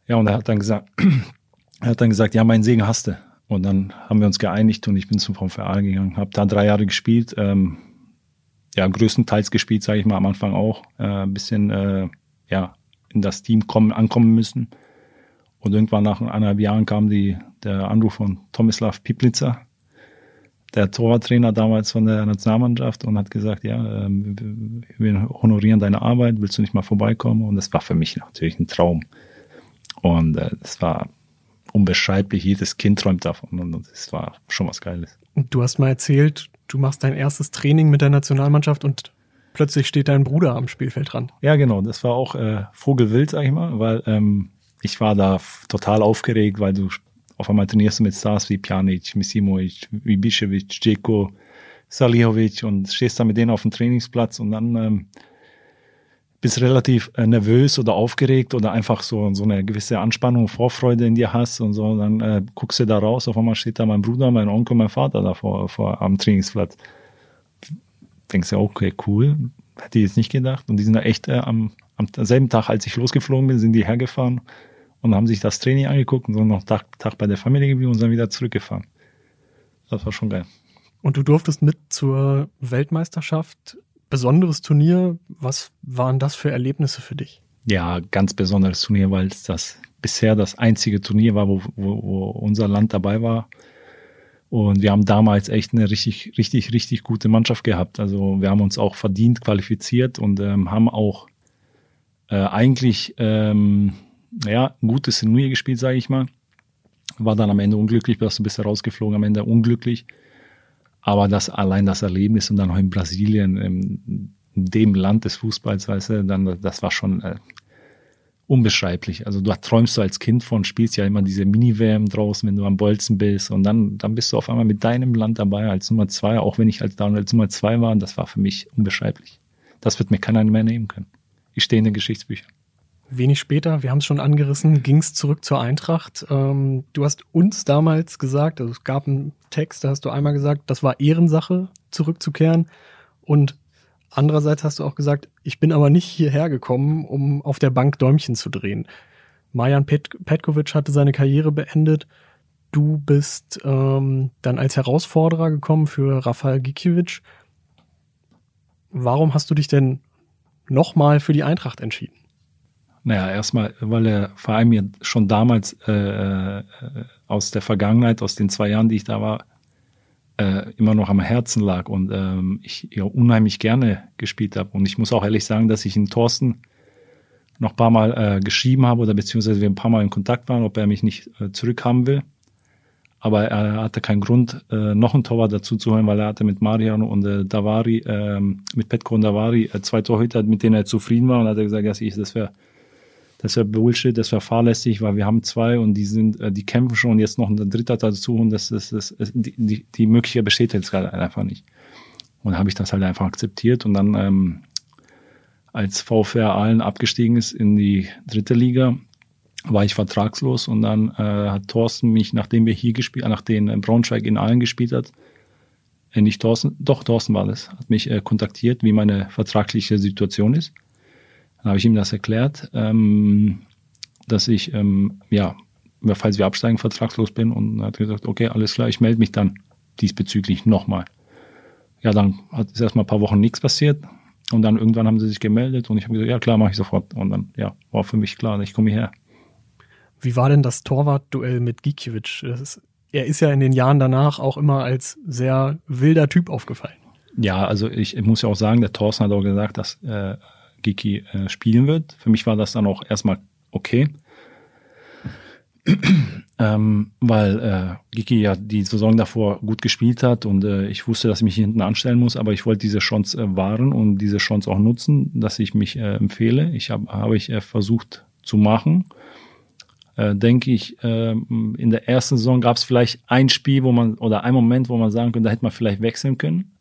Ja, und er hat dann gesagt, [CLEARS THROAT] er hat dann gesagt, ja, meinen Segen hast du. Und dann haben wir uns geeinigt und ich bin zum VfR gegangen, habe da drei Jahre gespielt, ähm, ja, größtenteils gespielt, sage ich mal, am Anfang auch, äh, ein bisschen, äh, ja, in das Team kommen, ankommen müssen. Und irgendwann nach eineinhalb Jahren kam die, der Anruf von Tomislav Piplitzer, der Torwarttrainer damals von der Nationalmannschaft und hat gesagt, ja, ähm, wir honorieren deine Arbeit, willst du nicht mal vorbeikommen? Und das war für mich natürlich ein Traum. Und äh, das war unbeschreiblich, jedes Kind träumt davon und es war schon was Geiles. Du hast mal erzählt, du machst dein erstes Training mit der Nationalmannschaft und plötzlich steht dein Bruder am Spielfeld dran. Ja, genau, das war auch äh, Vogelwild, sag ich mal, weil ähm, ich war da total aufgeregt, weil du auf einmal trainierst mit Stars wie Pjanic, Misimovic, wie Bišević, Djeko, Salihovic und stehst da mit denen auf dem Trainingsplatz und dann ähm, bist relativ äh, nervös oder aufgeregt oder einfach so, so eine gewisse Anspannung, Vorfreude in dir hast und so, dann äh, guckst du da raus, auf einmal steht da mein Bruder, mein Onkel, mein Vater da vor, vor am Trainingsplatz. Denkst du, okay, cool, hätte ich jetzt nicht gedacht. Und die sind da echt äh, am, am selben Tag, als ich losgeflogen bin, sind die hergefahren und haben sich das Training angeguckt und sind noch Tag, Tag bei der Familie geblieben und sind wieder zurückgefahren. Das war schon geil. Und du durftest mit zur Weltmeisterschaft. Besonderes Turnier. Was waren das für Erlebnisse für dich? Ja, ganz besonderes Turnier, weil es das bisher das einzige Turnier war, wo, wo, wo unser Land dabei war. Und wir haben damals echt eine richtig, richtig, richtig gute Mannschaft gehabt. Also wir haben uns auch verdient qualifiziert und ähm, haben auch äh, eigentlich ähm, ja, ein gutes Turnier gespielt, sage ich mal. War dann am Ende unglücklich, bist du bist rausgeflogen, am Ende unglücklich. Aber das allein das Erlebnis und dann noch in Brasilien, in, dem Land des Fußballs, weißt du, dann, das war schon äh, unbeschreiblich. Also du träumst du als Kind von, spielst ja immer diese Mini-WM draußen, wenn du am Bolzen bist und dann, dann bist du auf einmal mit deinem Land dabei als Nummer zwei, auch wenn ich als, als Nummer zwei war, das war für mich unbeschreiblich. Das wird mir keiner mehr nehmen können. Ich stehe in den Geschichtsbüchern. Wenig später, wir haben es schon angerissen, ging es zurück zur Eintracht. Ähm, du hast uns damals gesagt, also es gab einen Text, da hast du einmal gesagt, das war Ehrensache, zurückzukehren. Und andererseits hast du auch gesagt, ich bin aber nicht hierher gekommen, um auf der Bank Däumchen zu drehen. Marjan Pet Petkovic hatte seine Karriere beendet. Du bist ähm, dann als Herausforderer gekommen für Rafael Gikiewicz. Warum hast du dich denn nochmal für die Eintracht entschieden? Naja, erstmal, weil der Verein mir schon damals äh, äh, aus der Vergangenheit, aus den zwei Jahren, die ich da war, äh, immer noch am Herzen lag und ähm, ich ja unheimlich gerne gespielt habe. Und ich muss auch ehrlich sagen, dass ich in Thorsten noch ein paar Mal äh, geschrieben habe oder beziehungsweise wir ein paar Mal in Kontakt waren, ob er mich nicht äh, zurückhaben will. Aber er hatte keinen Grund, äh, noch einen Torwart dazu zu holen, weil er hatte mit Mariano und äh, Davari, äh, mit Petko und Davari äh, zwei Torhüter, mit denen er zufrieden war und hat er gesagt, dass ich, das wäre das wäre Bullshit, das wäre fahrlässig, weil wir haben zwei und die sind, äh, die kämpfen schon und jetzt noch ein Dritter dazu und das, das, das, das die, die, Möglichkeit besteht jetzt gerade einfach nicht. Und habe ich das halt einfach akzeptiert und dann, ähm, als VfR Aalen abgestiegen ist in die dritte Liga, war ich vertragslos und dann äh, hat Thorsten mich, nachdem wir hier gespielt, nachdem äh, Braunschweig in Aalen gespielt hat, äh, nicht Thorsten, doch Thorsten war das, hat mich äh, kontaktiert, wie meine vertragliche Situation ist. Dann habe ich ihm das erklärt, ähm, dass ich, ähm, ja, falls wir absteigen, vertragslos bin. Und er hat gesagt, okay, alles klar, ich melde mich dann diesbezüglich nochmal. Ja, dann hat es erstmal ein paar Wochen nichts passiert. Und dann irgendwann haben sie sich gemeldet und ich habe gesagt, ja klar, mache ich sofort. Und dann, ja, war für mich klar, ich komme hierher. Wie war denn das Torwartduell mit Gikiewicz? er ist ja in den Jahren danach auch immer als sehr wilder Typ aufgefallen. Ja, also ich, ich muss ja auch sagen, der Thorsten hat auch gesagt, dass äh, Giki äh, spielen wird. Für mich war das dann auch erstmal okay. [CLEARS THROAT] ähm, weil äh, Giki ja die Saison davor gut gespielt hat und äh, ich wusste, dass ich mich hinten anstellen muss, aber ich wollte diese Chance äh, wahren und diese Chance auch nutzen, dass ich mich äh, empfehle. Ich habe habe ich äh, versucht zu machen. Äh, denke ich, äh, in der ersten Saison gab es vielleicht ein Spiel, wo man oder ein Moment, wo man sagen könnte, da hätte man vielleicht wechseln können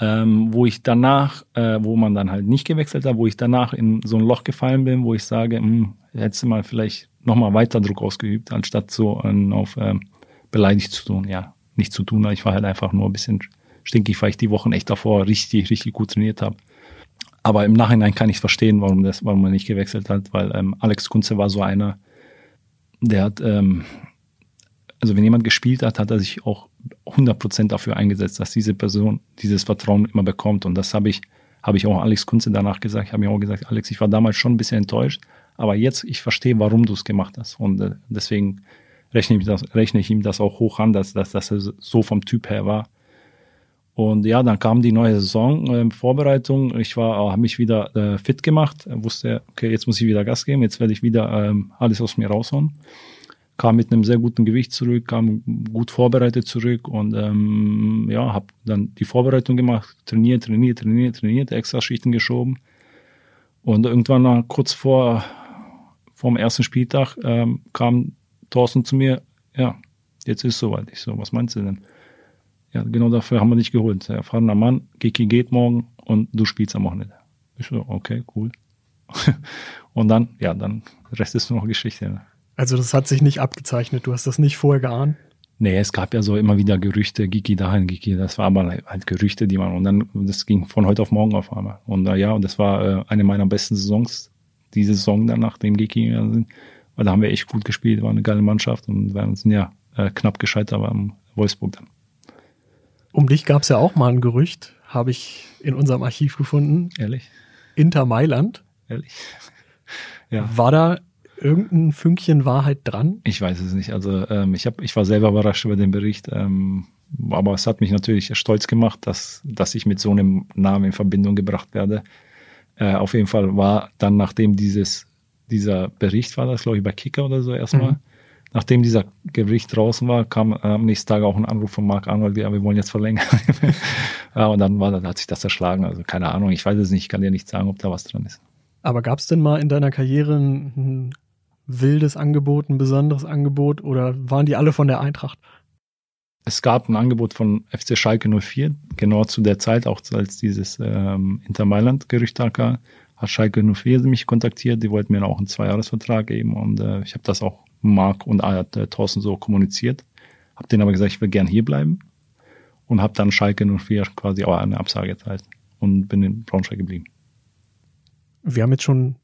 ähm, wo ich danach, äh, wo man dann halt nicht gewechselt hat, wo ich danach in so ein Loch gefallen bin, wo ich sage, hm, hättest du mal vielleicht nochmal weiter Druck ausgeübt, anstatt so ähm, auf ähm, beleidigt zu tun. Ja, nicht zu tun, ich war halt einfach nur ein bisschen stinkig, weil ich die Wochen echt davor richtig, richtig gut trainiert habe. Aber im Nachhinein kann ich verstehen, warum das, warum er nicht gewechselt hat, weil ähm, Alex Kunze war so einer, der hat, ähm, also wenn jemand gespielt hat, hat er sich auch 100% dafür eingesetzt, dass diese Person dieses Vertrauen immer bekommt. Und das habe ich, habe ich auch Alex Kunze danach gesagt. Ich habe mir auch gesagt, Alex, ich war damals schon ein bisschen enttäuscht, aber jetzt, ich verstehe, warum du es gemacht hast. Und äh, deswegen rechne ich, das, rechne ich ihm das auch hoch an, dass, dass, dass er so vom Typ her war. Und ja, dann kam die neue Saison, äh, Vorbereitung. Ich war, äh, habe mich wieder äh, fit gemacht, wusste, okay, jetzt muss ich wieder Gas geben, jetzt werde ich wieder ähm, alles aus mir raushauen. Kam mit einem sehr guten Gewicht zurück, kam gut vorbereitet zurück und ähm, ja, habe dann die Vorbereitung gemacht, trainiert, trainiert, trainiert, trainiert, extra Schichten geschoben. Und irgendwann kurz vor vom ersten Spieltag ähm, kam Thorsten zu mir, ja, jetzt ist soweit. Ich so, was meinst du denn? Ja, genau dafür haben wir dich geholt. Erfahrener Mann, Kiki geht morgen und du spielst am Wochenende. Ich so, okay, cool. [LAUGHS] und dann, ja, dann, Rest ist nur noch Geschichte. Also das hat sich nicht abgezeichnet, du hast das nicht vorher geahnt? Nee, es gab ja so immer wieder Gerüchte, Giki dahin, Giki, das war aber halt Gerüchte, die man, und dann, das ging von heute auf morgen auf einmal. Und äh, ja, und das war äh, eine meiner besten Saisons, diese Saison dann, nachdem Giki sind, weil da haben wir echt gut gespielt, war eine geile Mannschaft und wir sind ja äh, knapp gescheitert beim Wolfsburg dann. Um dich gab es ja auch mal ein Gerücht, habe ich in unserem Archiv gefunden. Ehrlich? Inter Mailand. Ehrlich? [LAUGHS] ja. War da irgendein Fünkchen Wahrheit dran? Ich weiß es nicht. Also ähm, ich, hab, ich war selber überrascht über den Bericht. Ähm, aber es hat mich natürlich stolz gemacht, dass, dass ich mit so einem Namen in Verbindung gebracht werde. Äh, auf jeden Fall war dann, nachdem dieses, dieser Bericht war, das glaube ich bei Kicker oder so erstmal, mhm nachdem dieser Gericht draußen war, kam äh, am nächsten Tag auch ein Anruf von Marc Arnold, ja, wir wollen jetzt verlängern. [LAUGHS] ja, und dann war, dann hat sich das erschlagen. Also keine Ahnung, ich weiß es nicht, ich kann dir nicht sagen, ob da was dran ist. Aber gab es denn mal in deiner Karriere ein, ein wildes Angebot, ein besonderes Angebot oder waren die alle von der Eintracht? Es gab ein Angebot von FC Schalke 04, genau zu der Zeit, auch als dieses ähm, Inter Mailand-Gerücht da kam, hat Schalke 04 mich kontaktiert, die wollten mir auch einen Zweijahresvertrag geben und äh, ich habe das auch Marc und äh, Thorsten so kommuniziert. Hab denen aber gesagt, ich will gern hier bleiben und habe dann Schalke 04 quasi auch eine Absage erteilt und bin in Braunschweig geblieben. Wir haben jetzt schon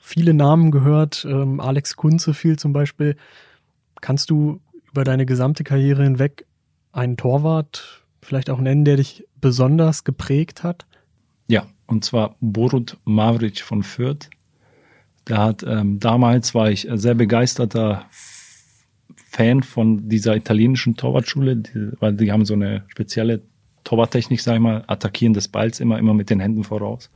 viele Namen gehört. Ähm, Alex Kunze fiel zum Beispiel. Kannst du über deine gesamte Karriere hinweg einen Torwart vielleicht auch nennen, der dich besonders geprägt hat? Ja, und zwar Borut Mavric von Fürth. Der hat ähm, damals war ich sehr begeisterter Fan von dieser italienischen Torwartschule, die, weil die haben so eine spezielle Torwarttechnik, sag ich mal, Attackieren des Balls immer, immer mit den Händen voraus.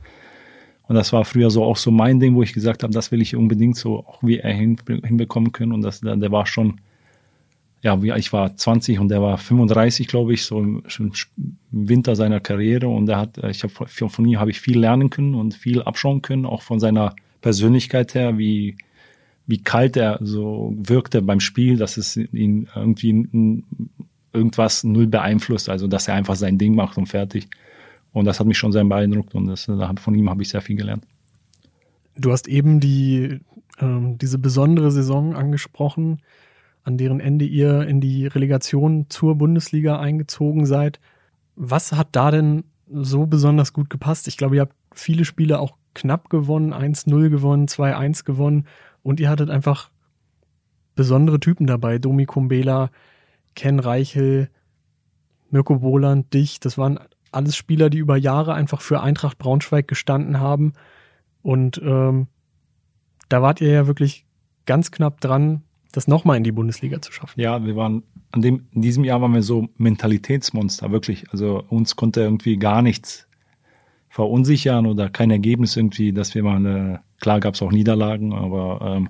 Und das war früher so auch so mein Ding, wo ich gesagt habe, das will ich unbedingt so auch wie er hin, hinbekommen können. Und das, der, der war schon, ja, ich war 20 und der war 35, glaube ich, so im, im Winter seiner Karriere. Und er hat, ich habe von ihm habe ich viel lernen können und viel abschauen können, auch von seiner Persönlichkeit her, wie, wie kalt er so wirkte beim Spiel, dass es ihn irgendwie irgendwas null beeinflusst, also dass er einfach sein Ding macht und fertig. Und das hat mich schon sehr beeindruckt und das, von ihm habe ich sehr viel gelernt. Du hast eben die, ähm, diese besondere Saison angesprochen, an deren Ende ihr in die Relegation zur Bundesliga eingezogen seid. Was hat da denn so besonders gut gepasst? Ich glaube, ihr habt viele Spiele auch knapp gewonnen, 1-0 gewonnen, 2-1 gewonnen und ihr hattet einfach besondere Typen dabei. Domi Kumbela, Ken Reichel, Mirko Boland, dich. Das waren alles Spieler, die über Jahre einfach für Eintracht Braunschweig gestanden haben. Und ähm, da wart ihr ja wirklich ganz knapp dran, das nochmal in die Bundesliga zu schaffen. Ja, wir waren an dem, in diesem Jahr waren wir so Mentalitätsmonster, wirklich. Also uns konnte irgendwie gar nichts verunsichern oder kein Ergebnis irgendwie, dass wir mal, eine, klar gab es auch Niederlagen, aber ähm,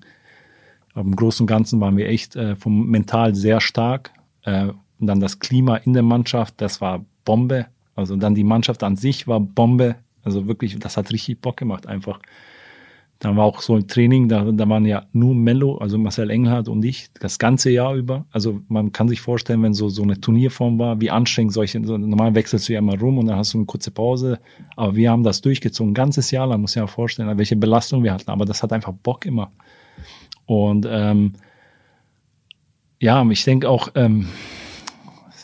im Großen und Ganzen waren wir echt äh, vom mental sehr stark. Äh, und dann das Klima in der Mannschaft, das war Bombe. Also dann die Mannschaft an sich war Bombe. Also wirklich, das hat richtig Bock gemacht einfach. Dann war auch so ein Training, da, da waren ja nur Mello, also Marcel Engelhardt und ich, das ganze Jahr über. Also man kann sich vorstellen, wenn so, so eine Turnierform war, wie anstrengend solche, so, normal wechselst du ja immer rum und dann hast du eine kurze Pause. Aber wir haben das durchgezogen, ein ganzes Jahr lang, muss ich ja vorstellen, welche Belastung wir hatten. Aber das hat einfach Bock immer. Und ähm, ja, ich denke auch, ähm,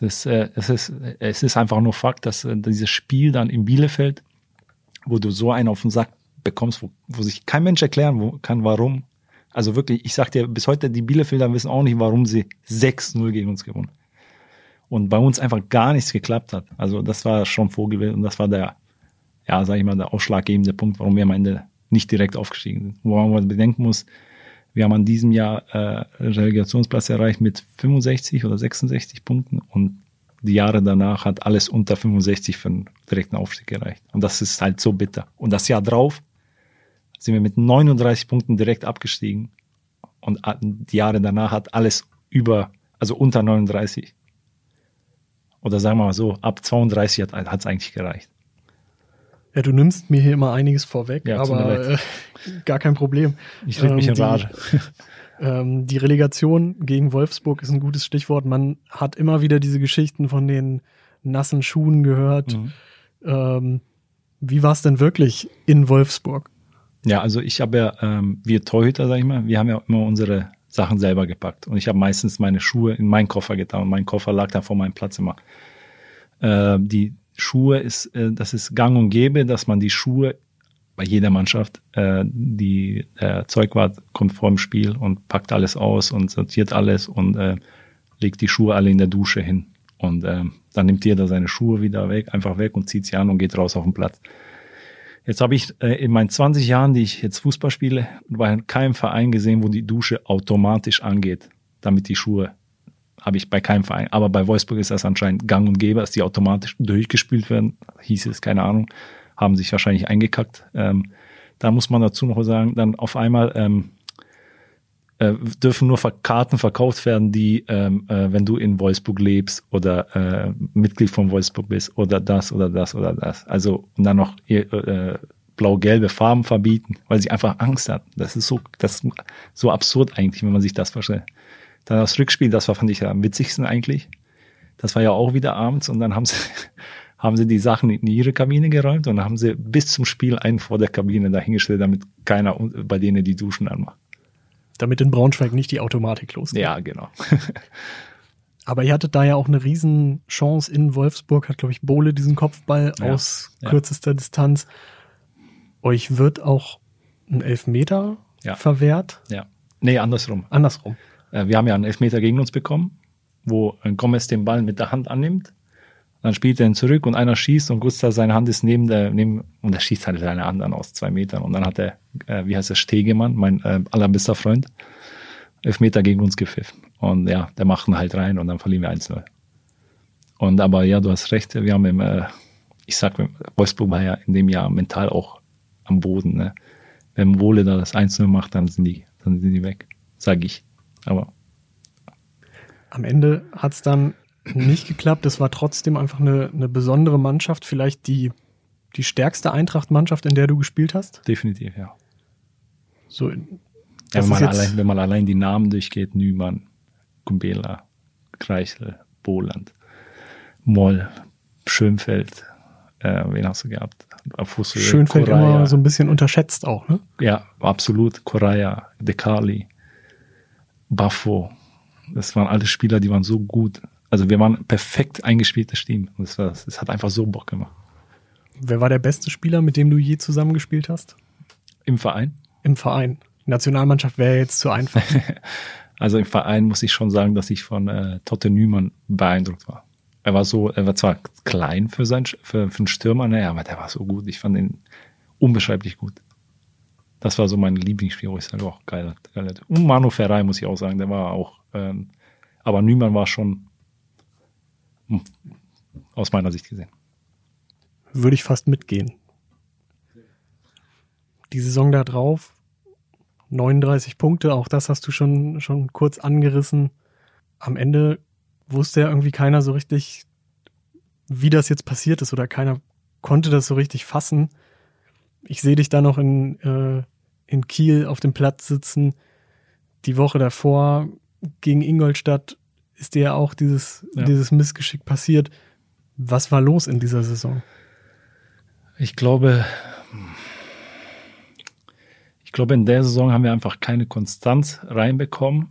es, ist, äh, es, ist, es ist einfach nur Fakt, dass äh, dieses Spiel dann in Bielefeld, wo du so einen auf den Sack bekommst, wo, wo sich kein Mensch erklären wo, kann, warum. Also wirklich, ich sag dir, bis heute, die Bielefelder wissen auch nicht, warum sie 6-0 gegen uns gewonnen. Und bei uns einfach gar nichts geklappt hat. Also das war schon vorgewählt und das war der, ja, sag ich mal, der ausschlaggebende Punkt, warum wir am Ende nicht direkt aufgestiegen sind. Wo man bedenken muss, wir haben an diesem Jahr äh, Relegationsplatz erreicht mit 65 oder 66 Punkten und die Jahre danach hat alles unter 65 für einen direkten Aufstieg gereicht. Und das ist halt so bitter. Und das Jahr drauf sind wir mit 39 Punkten direkt abgestiegen. Und die Jahre danach hat alles über, also unter 39. Oder sagen wir mal so, ab 32 hat es eigentlich gereicht. Ja, du nimmst mir hier immer einiges vorweg, ja, aber äh, gar kein Problem. Ich rede mich ähm, in Rage. [LAUGHS] Ähm, die Relegation gegen Wolfsburg ist ein gutes Stichwort. Man hat immer wieder diese Geschichten von den nassen Schuhen gehört. Mhm. Ähm, wie war es denn wirklich in Wolfsburg? Ja, also ich habe ja, ähm, wir Torhüter, sag ich mal, wir haben ja immer unsere Sachen selber gepackt. Und ich habe meistens meine Schuhe in meinen Koffer getan. Und mein Koffer lag da vor meinem Platz immer. Äh, die Schuhe ist, äh, das ist gang und gäbe, dass man die Schuhe bei jeder Mannschaft, äh, die der Zeugwart kommt vor dem Spiel und packt alles aus und sortiert alles und äh, legt die Schuhe alle in der Dusche hin. Und äh, dann nimmt jeder seine Schuhe wieder weg, einfach weg und zieht sie an und geht raus auf den Platz. Jetzt habe ich äh, in meinen 20 Jahren, die ich jetzt Fußball spiele, bei keinem Verein gesehen, wo die Dusche automatisch angeht, damit die Schuhe habe ich bei keinem Verein. Aber bei Wolfsburg ist das anscheinend gang und gäbe, dass die automatisch durchgespült werden. Hieß es, keine Ahnung haben sich wahrscheinlich eingekackt. Ähm, da muss man dazu noch sagen, dann auf einmal ähm, äh, dürfen nur Karten verkauft werden, die, ähm, äh, wenn du in Wolfsburg lebst oder äh, Mitglied von Wolfsburg bist oder das oder das oder das. Also und dann noch äh, blau-gelbe Farben verbieten, weil sie einfach Angst hat. Das ist so, das ist so absurd eigentlich, wenn man sich das vorstellt. Dann das Rückspiel, das war, fand ich am witzigsten eigentlich. Das war ja auch wieder abends und dann haben sie [LAUGHS] haben sie die Sachen in ihre Kabine geräumt und haben sie bis zum Spiel einen vor der Kabine dahingestellt, damit keiner bei denen die Duschen anmacht. Damit in Braunschweig nicht die Automatik losgeht. Ja, genau. [LAUGHS] Aber ihr hattet da ja auch eine Riesenchance in Wolfsburg, hat, glaube ich, Bohle diesen Kopfball ja, aus ja. kürzester Distanz. Euch wird auch ein Elfmeter ja. verwehrt? Ja. Nee, andersrum. Andersrum. Äh, wir haben ja einen Elfmeter gegen uns bekommen, wo Gomez den Ball mit der Hand annimmt dann spielt er ihn zurück und einer schießt und Gustav, seine Hand ist neben der, neben, und er schießt halt seine Hand an aus zwei Metern. Und dann hat er, äh, wie heißt er, Stegemann, mein äh, allerbester Freund, elf Meter gegen uns gepfiffen. Und ja, der macht ihn halt rein und dann verlieren wir 1-0. Und aber ja, du hast recht, wir haben im, äh, ich sag, Wolfsburg war ja in dem Jahr mental auch am Boden. Ne? Wenn Wohle da das 1-0 macht, dann sind die, dann sind die weg, sage ich. Aber am Ende hat's dann nicht geklappt. Es war trotzdem einfach eine, eine besondere Mannschaft, vielleicht die, die stärkste Eintracht-Mannschaft, in der du gespielt hast? Definitiv, ja. So, ja, wenn, man allein, wenn man allein die Namen durchgeht, Nümann, Kumbela, Kreichel, Boland, Moll, Schönfeld, äh, wen hast du gehabt? Fussel, Schönfeld Koraya. immer so ein bisschen unterschätzt auch, ne? Ja, absolut. Koraya, Dekali, Baffo. Das waren alle Spieler, die waren so gut. Also wir waren perfekt eingespieltes Team. Das, war, das hat einfach so Bock gemacht. Wer war der beste Spieler, mit dem du je zusammengespielt hast? Im Verein? Im Verein. Nationalmannschaft wäre jetzt zu einfach. [LAUGHS] also im Verein muss ich schon sagen, dass ich von äh, Totte Nümann beeindruckt war. Er war so, er war zwar klein für, sein, für, für einen Stürmer, ne, aber der war so gut. Ich fand ihn unbeschreiblich gut. Das war so mein Lieblingsspiel, wo ich sage, auch geil, geil. Und Manu Ferrei muss ich auch sagen, der war auch, ähm, aber Nümann war schon aus meiner Sicht gesehen. Würde ich fast mitgehen. Die Saison da drauf, 39 Punkte, auch das hast du schon, schon kurz angerissen. Am Ende wusste ja irgendwie keiner so richtig, wie das jetzt passiert ist oder keiner konnte das so richtig fassen. Ich sehe dich da noch in, äh, in Kiel auf dem Platz sitzen. Die Woche davor gegen Ingolstadt ist dir ja auch dieses, ja. dieses Missgeschick passiert. Was war los in dieser Saison? Ich glaube, ich glaube, in der Saison haben wir einfach keine Konstanz reinbekommen,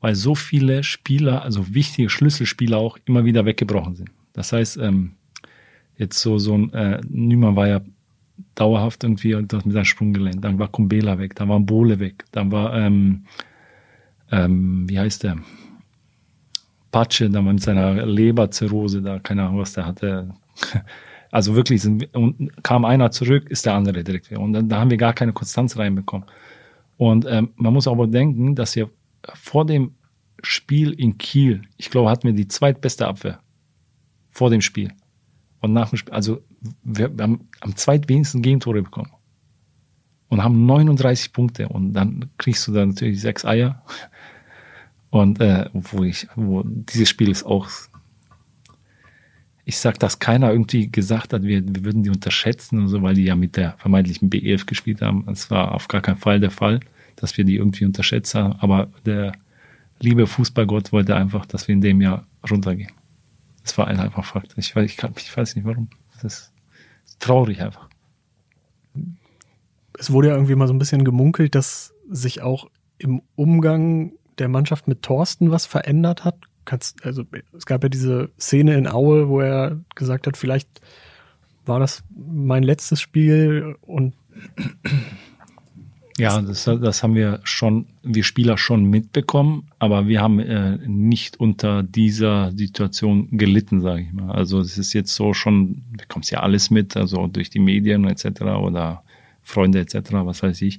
weil so viele Spieler, also wichtige Schlüsselspieler auch immer wieder weggebrochen sind. Das heißt, ähm, jetzt so, so ein, äh, Nümer war ja dauerhaft irgendwie mit seinem Sprunggelenk. Dann war Kumbela weg, dann war Bole weg, dann war, ähm, ähm, wie heißt der? Patsche, dann mit seiner Leberzirrhose, da keine Ahnung, was der hatte. [LAUGHS] Also wirklich, sind, und kam einer zurück, ist der andere direkt wieder. Und dann, da haben wir gar keine Konstanz reinbekommen. Und ähm, man muss aber denken, dass wir vor dem Spiel in Kiel, ich glaube, hatten wir die zweitbeste Abwehr. Vor dem Spiel. Und nach dem Spiel, also wir, wir haben am zweitwenigsten Gegentore bekommen. Und haben 39 Punkte. Und dann kriegst du da natürlich sechs Eier. Und äh, wo ich, wo dieses Spiel ist auch, ich sag, dass keiner irgendwie gesagt hat, wir, wir würden die unterschätzen und so, weil die ja mit der vermeintlichen B11 gespielt haben. Das war auf gar keinen Fall der Fall, dass wir die irgendwie unterschätzt haben. Aber der liebe Fußballgott wollte einfach, dass wir in dem Jahr runtergehen. Das war einfach Fakt. Ich ich, ich weiß nicht warum. Das ist traurig einfach. Es wurde ja irgendwie mal so ein bisschen gemunkelt, dass sich auch im Umgang der Mannschaft mit Thorsten was verändert hat. Kannst, also es gab ja diese Szene in Aue, wo er gesagt hat, vielleicht war das mein letztes Spiel und ja, das, das haben wir schon, wir Spieler schon mitbekommen, aber wir haben äh, nicht unter dieser Situation gelitten, sage ich mal. Also es ist jetzt so schon, kommen ja alles mit, also durch die Medien etc. oder Freunde etc., was weiß ich.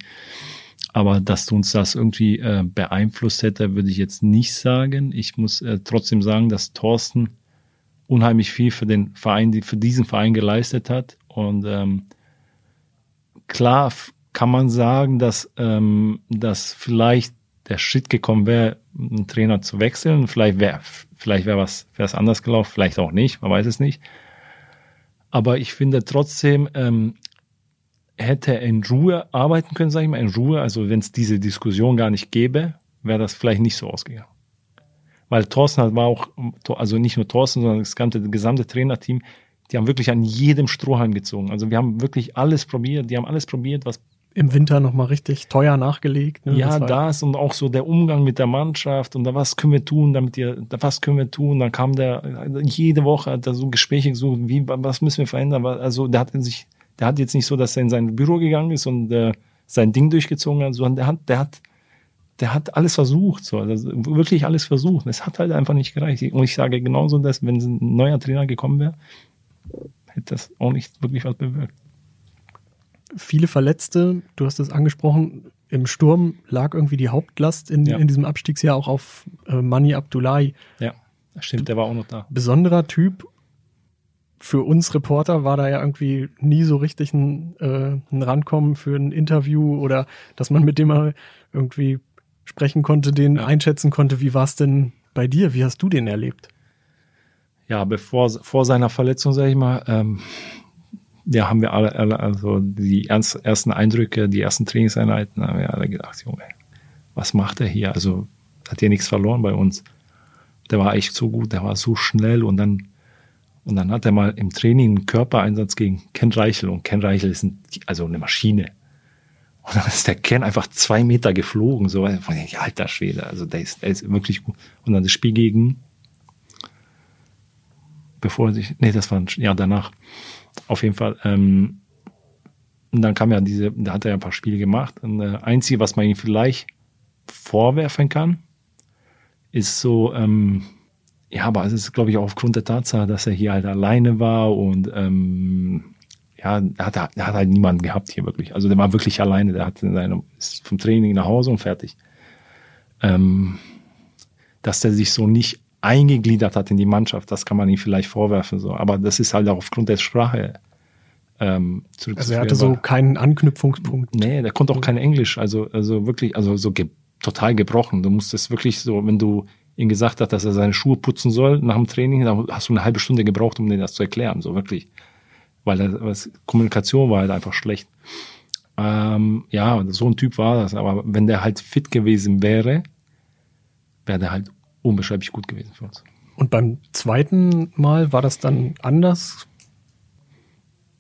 Aber dass uns das irgendwie äh, beeinflusst hätte, würde ich jetzt nicht sagen. Ich muss äh, trotzdem sagen, dass Thorsten unheimlich viel für den Verein, für diesen Verein geleistet hat. Und ähm, klar kann man sagen, dass, ähm, dass vielleicht der Schritt gekommen wäre, einen Trainer zu wechseln. Vielleicht wäre vielleicht wäre was wäre es anders gelaufen, vielleicht auch nicht, man weiß es nicht. Aber ich finde trotzdem, ähm, hätte er in Ruhe arbeiten können, sage ich mal, in Ruhe. Also wenn es diese Diskussion gar nicht gäbe, wäre das vielleicht nicht so ausgegangen. Weil Thorsten war auch, also nicht nur Thorsten, sondern das gesamte, das gesamte Trainerteam, die haben wirklich an jedem Strohhalm gezogen. Also wir haben wirklich alles probiert, die haben alles probiert, was im Winter nochmal richtig teuer nachgelegt. Ne? Ja, das, das und auch so der Umgang mit der Mannschaft und da was können wir tun, damit ihr, da was können wir tun. Dann kam der jede Woche hat er so Gespräche gesucht, wie was müssen wir verändern. Also der hat sich, der hat jetzt nicht so, dass er in sein Büro gegangen ist und äh, sein Ding durchgezogen hat, sondern der hat, der hat, der hat alles versucht, so also wirklich alles versucht. Es hat halt einfach nicht gereicht. Und ich sage genauso, dass wenn ein neuer Trainer gekommen wäre, hätte das auch nicht wirklich was bewirkt viele Verletzte. Du hast es angesprochen. Im Sturm lag irgendwie die Hauptlast in, ja. in diesem Abstiegsjahr auch auf äh, Mani Abdullahi. Ja, stimmt, der war auch noch da. Besonderer Typ. Für uns Reporter war da ja irgendwie nie so richtig ein, äh, ein Rankommen für ein Interview oder dass man mit dem mal irgendwie sprechen konnte, den ja. einschätzen konnte. Wie war es denn bei dir? Wie hast du den erlebt? Ja, bevor vor seiner Verletzung, sage ich mal, ähm, ja, haben wir alle, alle also die ersten Eindrücke, die ersten Trainingseinheiten, haben wir alle gedacht, Junge, was macht er hier? Also hat ja nichts verloren bei uns. Der war echt so gut, der war so schnell und dann und dann hat er mal im Training einen Körpereinsatz gegen Ken Reichel und Ken Reichel ist ein, also eine Maschine. Und dann ist der Ken einfach zwei Meter geflogen, so, ja, alter Schwede, also der ist, der ist wirklich gut. Und dann das Spiel gegen, bevor sich, nee, das war ein Jahr danach, auf jeden Fall. Ähm, und dann kam ja diese, da hat er ja ein paar Spiele gemacht. Und das äh, Einzige, was man ihm vielleicht vorwerfen kann, ist so, ähm, ja, aber es ist, glaube ich, auch aufgrund der Tatsache, dass er hier halt alleine war und ähm, ja, er hat, er hat halt niemanden gehabt hier wirklich. Also der war wirklich alleine. Der hat seine, ist vom Training nach Hause und fertig. Ähm, dass der sich so nicht eingegliedert hat in die Mannschaft, das kann man ihm vielleicht vorwerfen. So. Aber das ist halt auch aufgrund der Sprache. Ähm, also er hatte so keinen Anknüpfungspunkt. Nee, der konnte auch kein Englisch. Also, also wirklich, also so ge total gebrochen. Du musstest wirklich so, wenn du ihm gesagt hast, dass er seine Schuhe putzen soll nach dem Training, dann hast du eine halbe Stunde gebraucht, um dir das zu erklären. So wirklich. Weil das, Kommunikation war halt einfach schlecht. Ähm, ja, so ein Typ war das. Aber wenn der halt fit gewesen wäre, wäre der halt unbeschreiblich gut gewesen für uns. Und beim zweiten Mal war das dann anders?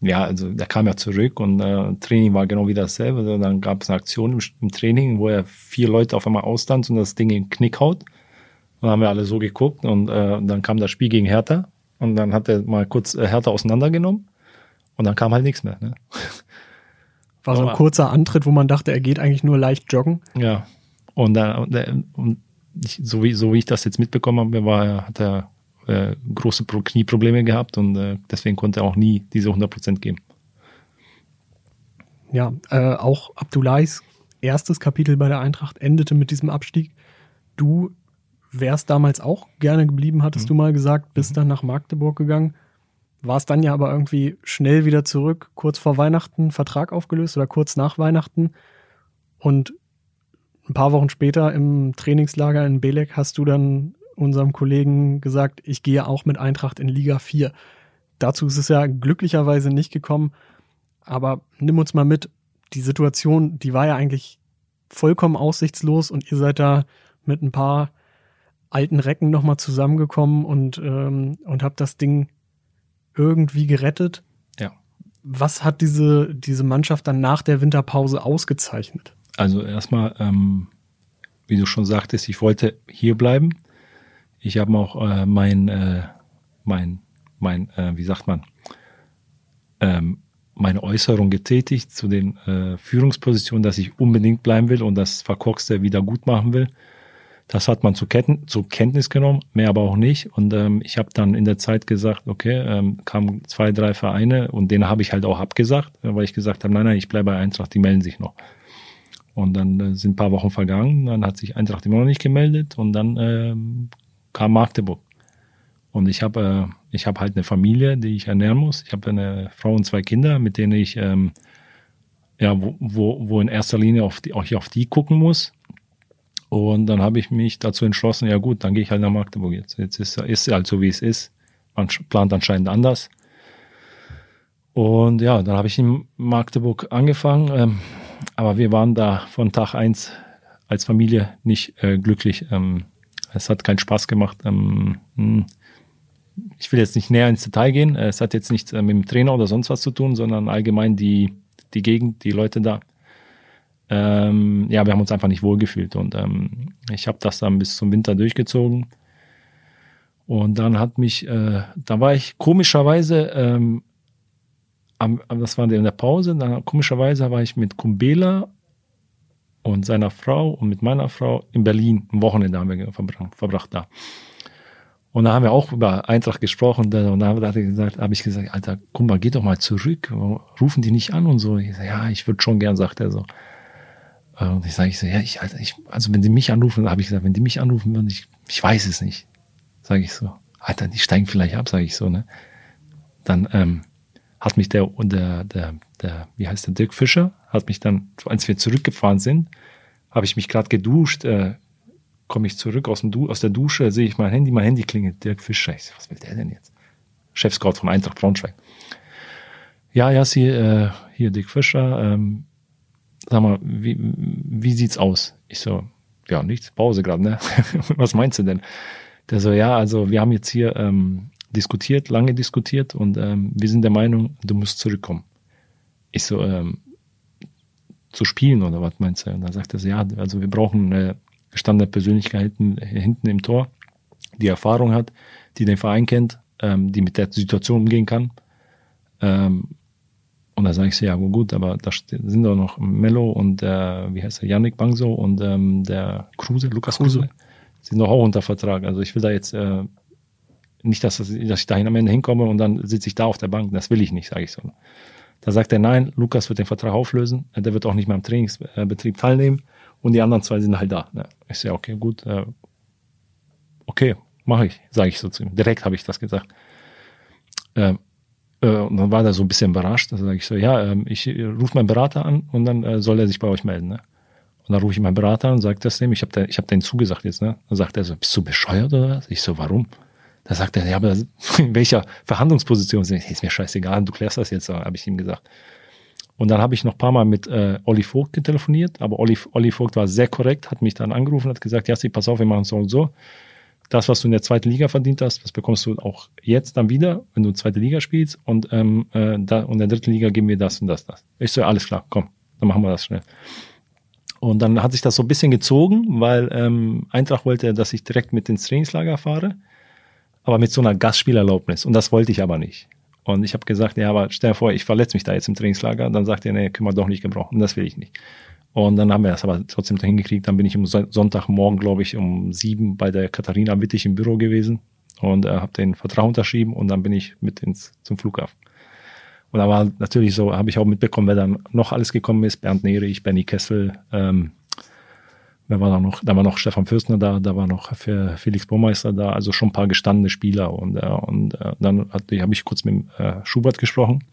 Ja, also der kam ja zurück und äh, Training war genau wie dasselbe. Also dann gab es eine Aktion im, im, Training, wo er vier Leute auf einmal austanzt und das Ding in den Knick haut. Und dann haben wir alle so geguckt und äh, dann kam das Spiel gegen Hertha und dann hat er mal kurz äh, Hertha auseinandergenommen Und dann kam halt nichts mehr. Ne? War so ein kurzer Antritt, wo man dachte, er geht eigentlich nur leicht joggen. Ja. Und, dann, und, der- und ich, so, wie, so wie ich das jetzt mitbekommen habe, war, er- hat er äh, große Pro Knieprobleme gehabt und äh, deswegen konnte er auch nie diese 100% geben. Ja, äh, auch Abdullahis erstes Kapitel bei der Eintracht endete mit diesem Abstieg. Du wärst damals auch gerne geblieben, hattest Mhm. du mal gesagt, bist dann nach Magdeburg gegangen. Warst dann ja aber irgendwie schnell wieder zurück, kurz vor Weihnachten Vertrag aufgelöst oder kurz nach Weihnachten. Und ein paar Wochen später im Trainingslager in Belek hast du dann unserem Kollegen gesagt, ich gehe auch mit Eintracht in Liga 4. Dazu ist es ja glücklicherweise nicht gekommen. Aber nimm uns mal mit, die Situation, die war ja eigentlich vollkommen aussichtslos und ihr seid da mit ein paar alten Recken nochmal zusammengekommen und, ähm, und habt das Ding irgendwie gerettet. Ja. Was hat diese, diese Mannschaft dann nach der Winterpause ausgezeichnet? Also erstmal, ähm, wie du schon sagtest, ich wollte hier bleiben. Ich habe auch äh, mein, äh, mein, mein, äh, wie sagt man, ähm, meine Äußerung getätigt zu den äh, Führungspositionen, dass ich unbedingt bleiben will und das Verkorkste wieder gut machen will. Das hat man zur, Ketten, zur Kenntnis genommen, mehr aber auch nicht. Und ähm, ich habe dann in der Zeit gesagt, okay, ähm, kamen zwei, drei Vereine und denen habe ich halt auch abgesagt, weil ich gesagt habe, nein, nein, ich bleibe bei Eintracht, die melden sich noch. Und dann äh, sind ein paar Wochen vergangen, dann hat sich Eintracht immer noch nicht gemeldet und dann ähm, kam Magdeburg. Und ich habe äh, ich habe halt eine Familie, die ich ernähren muss. Ich habe eine Frau und zwei Kinder, mit denen ich ähm, ja wo, wo, wo in erster Linie auf die, auch hier auf die gucken muss. Und dann habe ich mich dazu entschlossen, ja gut, dann gehe ich halt nach Magdeburg jetzt. Jetzt ist ist halt so wie es ist. Man plant anscheinend anders. Und ja, dann habe ich in Magdeburg angefangen. Ähm, aber wir waren da von Tag eins als Familie nicht äh, glücklich. Ähm, es hat keinen Spaß gemacht. Ähm, hm. ich will jetzt nicht näher ins Detail gehen. Es hat jetzt nichts äh, mit dem Trainer oder sonst was zu tun, sondern allgemein die, die Gegend, die Leute da. Ähm, ja, wir haben uns einfach nicht wohlgefühlt und ähm, ich habe das dann bis zum Winter durchgezogen. Und dann hat mich, äh, da war ich komischerweise, ähm, am, das war in der Pause, dann komischerweise war ich mit Kumbela und seiner Frau und mit meiner Frau in Berlin. Ein Wochenende haben wir verbracht, verbracht da. Und da haben wir auch über Eintracht gesprochen. da- Und da hat er gesagt, habe ich gesagt, Alter, guck mal, geh doch mal zurück. Rufen die nicht an und so. Ich sag, ja, ich würde schon gern, sagt er so. Äh, Und ich sage, ich so, ja, ich, Alter, ich, also wenn die mich anrufen, habe ich gesagt, wenn die mich anrufen würden, ich, ich weiß es nicht. Sage ich so. Alter, die steigen vielleicht ab, sage ich so, ne? Dann ähm, hat mich der, der, der, der, wie heißt der, Dirk Fischer, hat mich dann, als wir zurückgefahren sind, habe ich mich gerade geduscht, äh, komme ich zurück aus, dem du aus der Dusche, sehe ich mein Handy, mein Handy klingelt, Dirk Fischer. Ich so, was will der denn jetzt? Chefscout von Eintracht Braunschweig. Ja, ja, sie, äh, hier Dirk Fischer, ähm, sag mal, wie, wie sieht's aus? Ich so, ja, nichts, Pause gerade, ne? [LAUGHS] Was meinst du denn? Der so, ja, also wir haben jetzt hier ähm, diskutiert, lange diskutiert und ähm, wir sind der Meinung, du musst zurückkommen. Ich so, ähm, zu spielen oder was meinst du? Und dann sagt er so, ja, also wir brauchen eine gestandene Persönlichkeit hinten, im Tor, die Erfahrung hat, die den Verein kennt, ähm, die mit der Situation umgehen kann. Ähm, und da sage ich so, ja gut, aber da sind doch noch Mello und der, wie heißt der, Yannick Bangso und ähm, der Kruse, Lukas Kruse. Sind doch auch unter Vertrag. Also ich will da jetzt äh, nicht, dass, das, dass ich dahin am Ende hinkomme und dann sitze ich da auf der Bank. Das will ich nicht, sage ich so. Da sagt er, nein, Lukas wird den Vertrag auflösen, der wird auch nicht mehr am Trainingsbetrieb teilnehmen und die anderen zwei sind halt da. Ne? Ich ja, okay, gut, äh, okay, mache ich, sage ich so zu ihm. Direkt habe ich das gesagt. Ähm, äh, und dann war er so ein bisschen überrascht. Da sage ich so, ja, ähm, ich rufe meinen Berater an und dann äh, soll er sich bei euch melden. Ne? Und dann rufe ich meinen Berater an und sage das dem, ich habe denen zugesagt jetzt. Ne? Dann sagt er so, bist du bescheuert oder was? Ich so, warum? Da sagt er, ja, aber [LAUGHS] in welcher Verhandlungsposition sind wir? Ist mir scheißegal, du klärst das jetzt, habe ich ihm gesagt. Und dann habe ich noch ein paar Mal mit äh, Olli Vogt telefoniert, aber Olli, Olli Vogt war sehr korrekt, hat mich dann angerufen, hat gesagt, Jassi, pass auf, wir machen so und so. Das, was du in der zweiten Liga verdient hast, das bekommst du auch jetzt dann wieder, wenn du zweite Liga spielst. Und, ähm, äh, da, und in der dritten Liga geben wir das und das, das. Ich so, alles klar, komm, dann machen wir das schnell. Und dann hat sich das so ein bisschen gezogen, weil ähm, Eintracht wollte, dass ich direkt mit ins Trainingslager fahre, aber mit so einer Gastspielerlaubnis. Und das wollte ich aber nicht. Und ich habe gesagt, ja, aber stell dir vor, ich verletze mich da jetzt im Trainingslager. Dann sagt er, nee, können wir doch nicht gebrauchen. Das will ich nicht. Und dann haben wir das aber trotzdem hingekriegt. Dann bin ich am Sonntagmorgen, glaube ich, um sieben bei der Katharina Wittig im Büro gewesen und äh, habe den Vertrag unterschrieben und dann bin ich mit ins zum Flughafen. Und da war natürlich so, habe ich auch mitbekommen, wer dann noch alles gekommen ist. Bernd Nerich, Benny Kessel, ähm, wer war da noch? Da war noch Stefan Fürstner da, da war noch Felix Baumeister da, also schon ein paar gestandene Spieler. Und, äh, und äh, dann habe ich kurz mit äh, Schubert gesprochen,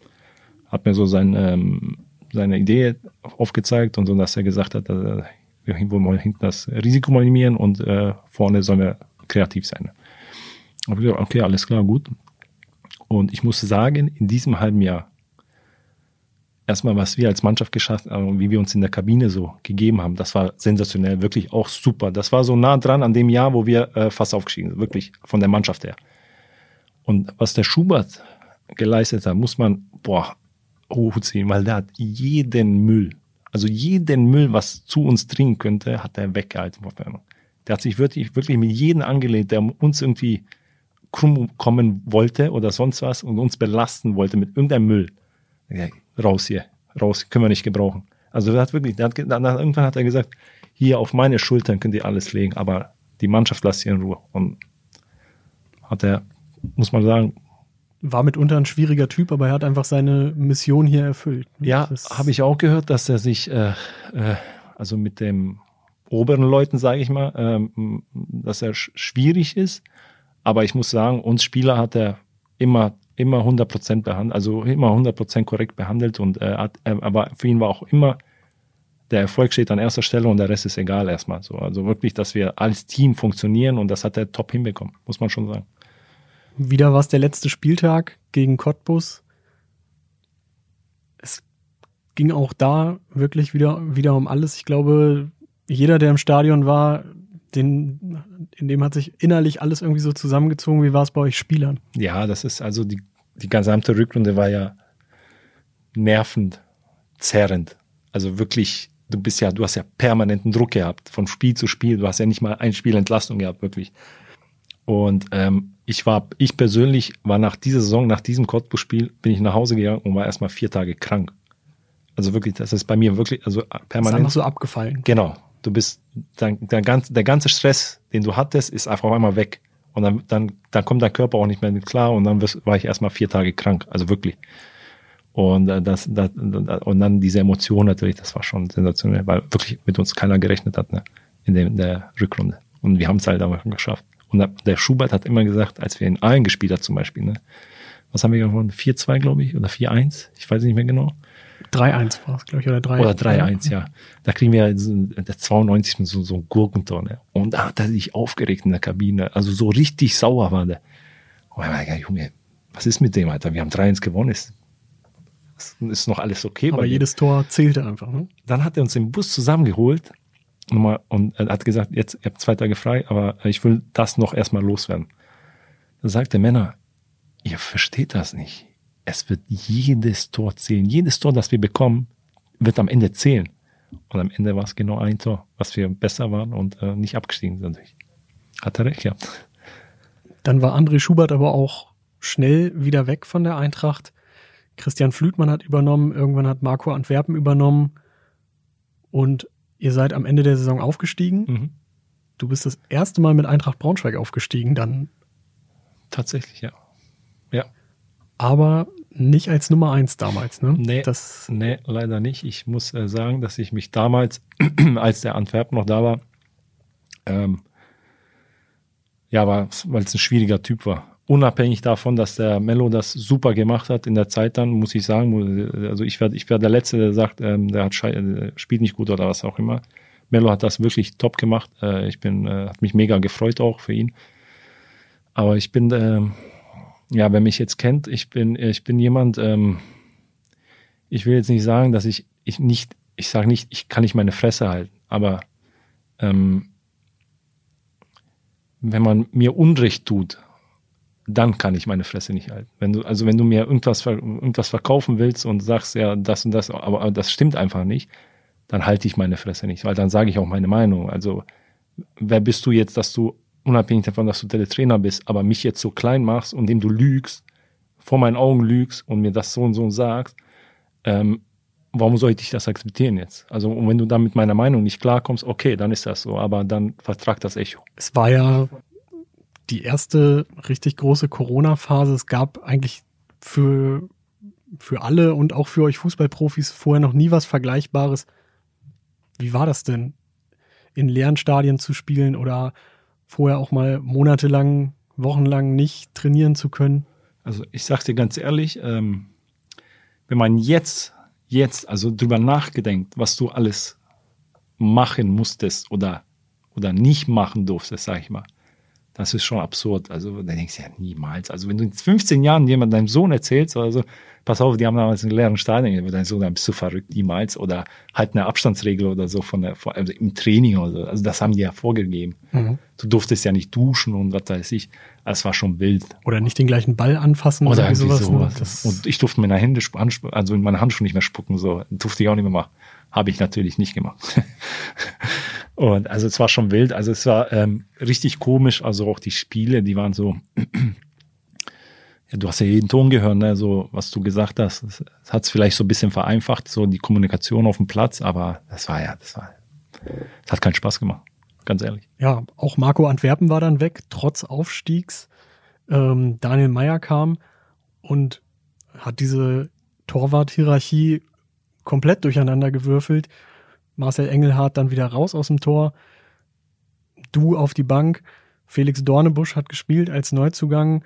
hat mir so sein, ähm, seine Idee aufgezeigt und so, dass er gesagt hat, äh, wir wollen mal hinten das Risiko minimieren und äh, vorne sollen wir kreativ sein. Okay, alles klar, gut. Und ich muss sagen, in diesem halben Jahr, erstmal, was wir als Mannschaft geschafft haben, wie wir uns in der Kabine so gegeben haben, das war sensationell, wirklich auch super. Das war so nah dran an dem Jahr, wo wir äh, fast aufgestiegen sind, wirklich von der Mannschaft her. Und was der Schubert geleistet hat, muss man, boah, hochziehen, weil der hat jeden Müll, also jeden Müll, was zu uns dringen könnte, hat er weggehalten. Der hat sich wirklich, wirklich mit jedem angelehnt, der uns irgendwie krumm kommen wollte oder sonst was und uns belasten wollte mit irgendeinem Müll. Raus hier, raus, können wir nicht gebrauchen. Also er hat wirklich, der hat, dann, irgendwann hat er gesagt, hier auf meine Schultern könnt ihr alles legen, aber die Mannschaft lasst ihr in Ruhe. Und hat er, muss man sagen, war mitunter ein schwieriger Typ, aber er hat einfach seine Mission hier erfüllt. Ja, habe ich auch gehört, dass er sich, äh, äh, also mit dem oberen Leuten, sage ich mal, ähm, dass er schwierig ist. Aber ich muss sagen, uns Spieler hat er immer immer 100 Prozent behandelt, also immer 100 Prozent korrekt behandelt und äh, hat, äh, aber für ihn war auch immer der Erfolg steht an erster Stelle und der Rest ist egal erstmal so. Also wirklich, dass wir als Team funktionieren und das hat er top hinbekommen, muss man schon sagen. Wieder war es der letzte Spieltag gegen Cottbus. Es ging auch da wirklich wieder, wieder um alles. Ich glaube, jeder, der im Stadion war, den, in dem hat sich innerlich alles irgendwie so zusammengezogen. Wie war es bei euch Spielern? Ja, das ist also die, die gesamte Rückrunde war ja nervend, zerrend. Also wirklich, du bist ja, du hast ja permanenten Druck gehabt, von Spiel zu Spiel. Du hast ja nicht mal ein Spiel Entlastung gehabt, wirklich. Und ähm, ich war, ich persönlich war nach dieser Saison, nach diesem Cottbus-Spiel, bin ich nach Hause gegangen und war erstmal vier Tage krank. Also wirklich, das ist bei mir wirklich, also permanent. Das ist so abgefallen. Genau. Du bist, dein, der, ganze, der ganze Stress, den du hattest, ist einfach auf einmal weg. Und dann, dann, dann kommt dein Körper auch nicht mehr mit klar und dann wirst, war ich erstmal vier Tage krank. Also wirklich. Und äh, das, das, und dann diese Emotion natürlich, das war schon sensationell, weil wirklich mit uns keiner gerechnet hat, ne, in, der, in der Rückrunde. Und wir haben es halt aber geschafft. Und der Schubert hat immer gesagt, als wir in Aalen gespielt haben zum Beispiel, ne, was haben wir gewonnen? 4-2, glaube ich, oder 4-1, ich weiß nicht mehr genau. 3-1 war es, glaube ich, oder 3 Oder 3-1, ja. Da kriegen wir der 92 mit so, so ein Gurkentonne. Und da hat er sich aufgeregt in der Kabine. Also so richtig sauer war der. Und ich meine, Junge, was ist mit dem, Alter? Wir haben 3-1 gewonnen. Ist, ist noch alles okay. Aber jedes Tor zählte einfach, ne? Dann hat er uns im Bus zusammengeholt und hat gesagt, jetzt, ihr habt zwei Tage frei, aber ich will das noch erstmal loswerden. Dann sagt der Männer, ihr versteht das nicht es wird jedes Tor zählen. Jedes Tor, das wir bekommen, wird am Ende zählen. Und am Ende war es genau ein Tor, was wir besser waren und äh, nicht abgestiegen sind. Hat er recht, ja. Dann war André Schubert aber auch schnell wieder weg von der Eintracht. Christian Flütmann hat übernommen, irgendwann hat Marco Antwerpen übernommen und ihr seid am Ende der Saison aufgestiegen. Mhm. Du bist das erste Mal mit Eintracht Braunschweig aufgestiegen, dann. Tatsächlich, ja. Ja aber nicht als Nummer eins damals, ne? Nee, das nee leider nicht. Ich muss äh, sagen, dass ich mich damals, [CLEARS THROAT] als der Antwerp noch da war, ähm, ja, weil es ein schwieriger Typ war. Unabhängig davon, dass der Mello das super gemacht hat in der Zeit dann, muss ich sagen, also ich werde ich werd der Letzte, der sagt, ähm, der hat äh, spielt nicht gut oder was auch immer. Mello hat das wirklich top gemacht. Äh, ich bin, äh, hat mich mega gefreut auch für ihn. Aber ich bin, äh, ja, wer mich jetzt kennt, ich bin, ich bin jemand, ähm, ich will jetzt nicht sagen, dass ich, ich nicht, ich sage nicht, ich kann nicht meine Fresse halten, aber ähm, wenn man mir Unrecht tut, dann kann ich meine Fresse nicht halten. Wenn du, also wenn du mir irgendwas, irgendwas verkaufen willst und sagst, ja, das und das, aber, aber das stimmt einfach nicht, dann halte ich meine Fresse nicht, weil dann sage ich auch meine Meinung. Also wer bist du jetzt, dass du unabhängig davon, dass du der Trainer bist, aber mich jetzt so klein machst und dem du lügst vor meinen Augen lügst und mir das so und so sagst, ähm, warum sollte ich das akzeptieren jetzt? Also, und wenn du dann mit meiner Meinung nicht klarkommst, okay, dann ist das so, aber dann vertragt das Echo. Es war ja die erste richtig große Corona-Phase. Es gab eigentlich für, für alle und auch für euch Fußballprofis vorher noch nie was Vergleichbares. Wie war das denn, in leeren Stadien zu spielen oder vorher auch mal monatelang, wochenlang nicht trainieren zu können? Also ich sag dir ganz ehrlich, ähm, wenn man jetzt, jetzt, also drüber nachgedenkt, was du alles machen musstest oder, oder nicht machen durftest, sag ich mal, das ist schon absurd. Also da denkst du ja niemals. Also wenn du in 15 Jahren jemand deinem Sohn erzählst, also pass auf, die haben damals einen leeren Stadion, dein Sohn, dann bist du verrückt, niemals. Oder halt eine Abstandsregel oder so von der, also im Training oder so. Also das haben die ja vorgegeben. Mhm. Du durftest ja nicht duschen und was weiß ich. Das war schon wild. Oder nicht den gleichen Ball anfassen oder, oder sowas. sowas. Ne? Und ich durfte meine Hände, also in meine Handschuhe nicht mehr spucken, so. Durfte ich auch nicht mehr machen. Habe ich natürlich nicht gemacht. [LAUGHS] Und also es war schon wild. Also es war ähm, richtig komisch. Also auch die Spiele, die waren so. [CLEARS THROAT] ja, du hast ja jeden Ton gehört, ne? so was du gesagt hast. Es hat es vielleicht so ein bisschen vereinfacht, so die Kommunikation auf dem Platz, aber das war ja, das war, es hat keinen Spaß gemacht, ganz ehrlich. Ja, auch Marco Antwerpen war dann weg, trotz Aufstiegs. Ähm, Daniel Meyer kam und hat diese Torwart-Hierarchie komplett durcheinander gewürfelt. Marcel Engelhardt dann wieder raus aus dem Tor. Du auf die Bank. Felix Dornebusch hat gespielt als Neuzugang.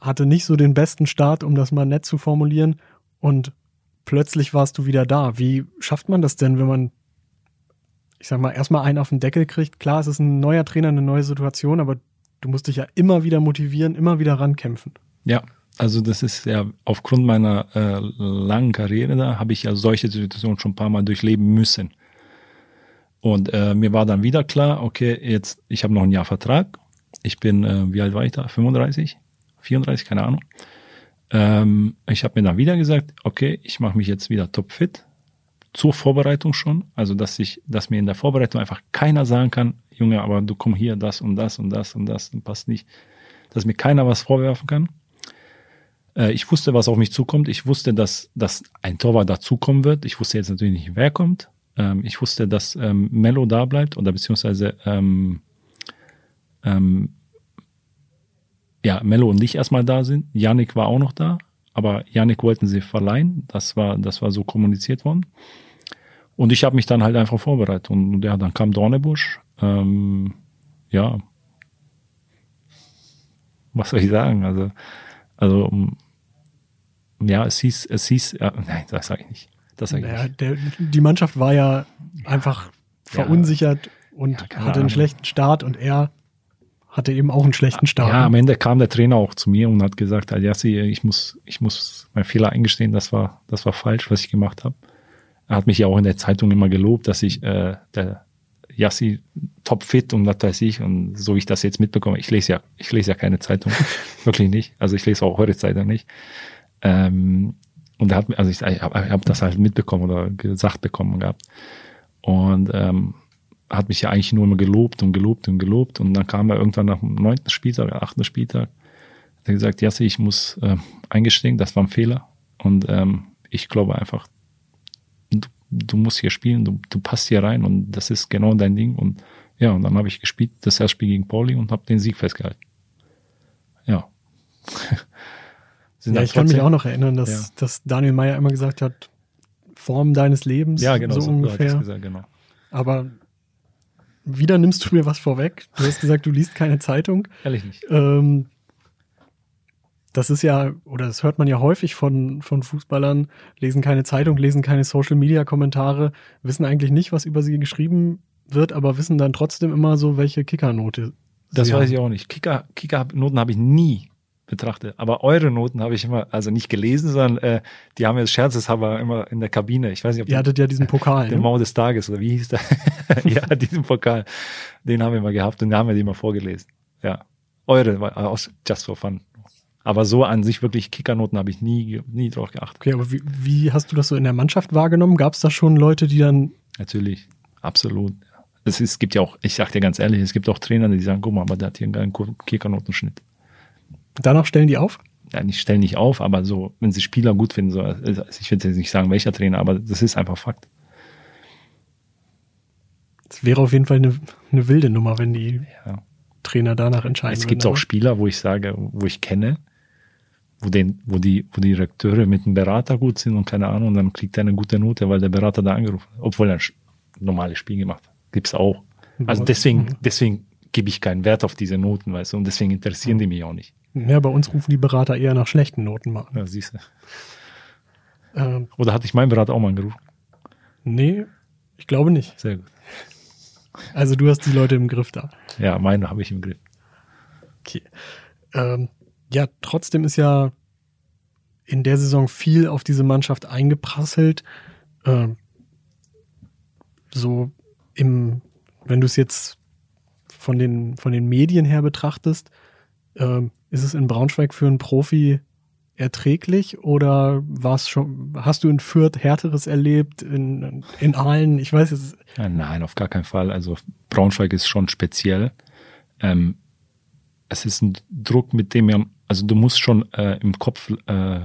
Hatte nicht so den besten Start, um das mal nett zu formulieren. Und plötzlich warst du wieder da. Wie schafft man das denn, wenn man, ich sag mal, erstmal einen auf den Deckel kriegt? Klar, es ist ein neuer Trainer, eine neue Situation, aber du musst dich ja immer wieder motivieren, immer wieder rankämpfen. Ja, also das ist ja aufgrund meiner äh, langen Karriere da, habe ich ja solche Situationen schon ein paar Mal durchleben müssen. Und äh, mir war dann wieder klar, okay, jetzt, ich habe noch ein Jahr Vertrag. Ich bin, äh, wie alt war ich da? 35? 34, keine Ahnung. Ähm, ich habe mir dann wieder gesagt, okay, ich mache mich jetzt wieder topfit. Zur Vorbereitung schon. Also, dass ich, dass mir in der Vorbereitung einfach keiner sagen kann, Junge, aber du komm hier, das und das und das und das, und passt nicht. Dass mir keiner was vorwerfen kann. Äh, ich wusste, was auf mich zukommt. Ich wusste, dass, dass ein Torwart dazukommen wird. Ich wusste jetzt natürlich nicht, wer kommt. Ähm, ich wusste, dass ähm, Mello da bleibt oder beziehungsweise ähm, ähm, ja, Mello und ich erstmal da sind. Yannick war auch noch da, aber Yannick wollten sie verleihen. Das war, das war so kommuniziert worden. Und ich habe mich dann halt einfach vorbereitet. Und ja, dann kam Dornebusch. Ähm, ja, was soll ich sagen? Also, also ja, es hieß, es hieß, ja, nein, das sage ich nicht. Das sage ich naja, nicht. Der, die Mannschaft war ja, ja einfach verunsichert ja, und ja, hatte einen schlechten Start und er hatte eben auch einen schlechten Start. Ja, am Ende kam der Trainer auch zu mir und hat gesagt, Yassi, ich muss, ich muss meinen Fehler eingestehen, das war, das war falsch, was ich gemacht habe. Er hat mich ja auch in der Zeitung immer gelobt, dass ich äh, der Yassi topfit und was weiß ich und so wie ich das jetzt mitbekomme, ich lese ja, ich lese ja keine Zeitung, [LAUGHS] wirklich nicht. Also ich lese auch eure Zeitung nicht. Ähm, und er hat, also ich, ich habe hab das halt mitbekommen oder gesagt bekommen gehabt. Und ähm, hat mich ja eigentlich nur immer gelobt und gelobt und gelobt. Und dann kam er irgendwann nach dem neunten Spieltag, achten Spieltag, hat gesagt, Jasse, ich muss äh, eingestehen, das war ein Fehler. Und ähm, ich glaube einfach, du, du musst hier spielen, du, du passt hier rein und das ist genau dein Ding. Und ja, und dann habe ich gespielt, das erste Spiel gegen Pauli und habe den Sieg festgehalten. Ja. [LAUGHS] ja, ich kann mich auch noch erinnern, dass, ja. dass Daniel Meyer immer gesagt hat, Form deines Lebens. Ja, genau, so, so ungefähr. Gesagt, genau. Aber wieder nimmst du mir was vorweg. Du hast gesagt, du liest keine Zeitung. Ehrlich nicht. Ähm, das ist ja, oder das hört man ja häufig von, von Fußballern, lesen keine Zeitung, lesen keine Social Media Kommentare, wissen eigentlich nicht, was über sie geschrieben wird, aber wissen dann trotzdem immer so, welche Kickernote. Das weiß haben. ich auch nicht. Kicker, Kickernoten habe ich nie betrachte. Aber eure Noten habe ich immer, also nicht gelesen, sondern äh, die haben ja scherzeshalber immer in der Kabine. Ich weiß nicht, ob Ihr hattet ja diesen Pokal. [LAUGHS] Der ne? Mau des Tages, oder wie hieß der? [LAUGHS] ja, diesen Pokal. Den haben wir immer gehabt und den haben wir die immer vorgelesen. Ja. Eure, aus just for fun. Aber so an sich wirklich Kickernoten habe ich nie, nie drauf geachtet. Okay, aber wie, wie hast du das so in der Mannschaft wahrgenommen? Gab es da schon Leute, die dann. Natürlich, absolut. Es, ist, es gibt ja auch, ich sag dir ganz ehrlich, es gibt auch Trainer, die sagen, guck mal, aber der hat hier einen geilen Kickernotenschnitt. Danach stellen die auf? ja, nicht stellen nicht auf, aber so, wenn sie Spieler gut finden, so, also ich will jetzt nicht sagen, welcher Trainer, aber das ist einfach Fakt. Es wäre auf jeden Fall eine, eine wilde Nummer, wenn die Ja. Trainer danach entscheiden. Es gibt auch Spieler, wo ich sage, wo ich kenne, wo, den, wo, die, wo die Redakteure mit dem Berater gut sind und keine Ahnung, und dann kriegt er eine gute Note, weil der Berater da angerufen hat, obwohl er ein normales Spiel gemacht hat. Gibt's auch. Also deswegen, deswegen gebe ich keinen Wert auf diese Noten, weißt du, und deswegen interessieren die mich auch nicht. Ja, bei uns rufen die Berater eher nach schlechten Noten mal. an. Ja, siehst du. Ähm, Oder hatte ich meinen Berater auch mal angerufen? nee, ich glaube nicht. Sehr gut. Also du hast die Leute im Griff da. Ja, meine habe ich im Griff. Okay. Ähm, ja, trotzdem ist ja in der Saison viel auf diese Mannschaft eingeprasselt. Ähm, so im, wenn du es jetzt von den, von den Medien her betrachtest, ähm, ist es in Braunschweig für einen Profi erträglich oder war's schon, hast du in Fürth Härteres erlebt, in, in Aalen? Ich weiß es. Ja, nein, auf gar keinen Fall. Also Braunschweig ist schon speziell. Ähm, es ist ein Druck, mit dem man, also du musst schon äh, im Kopf äh,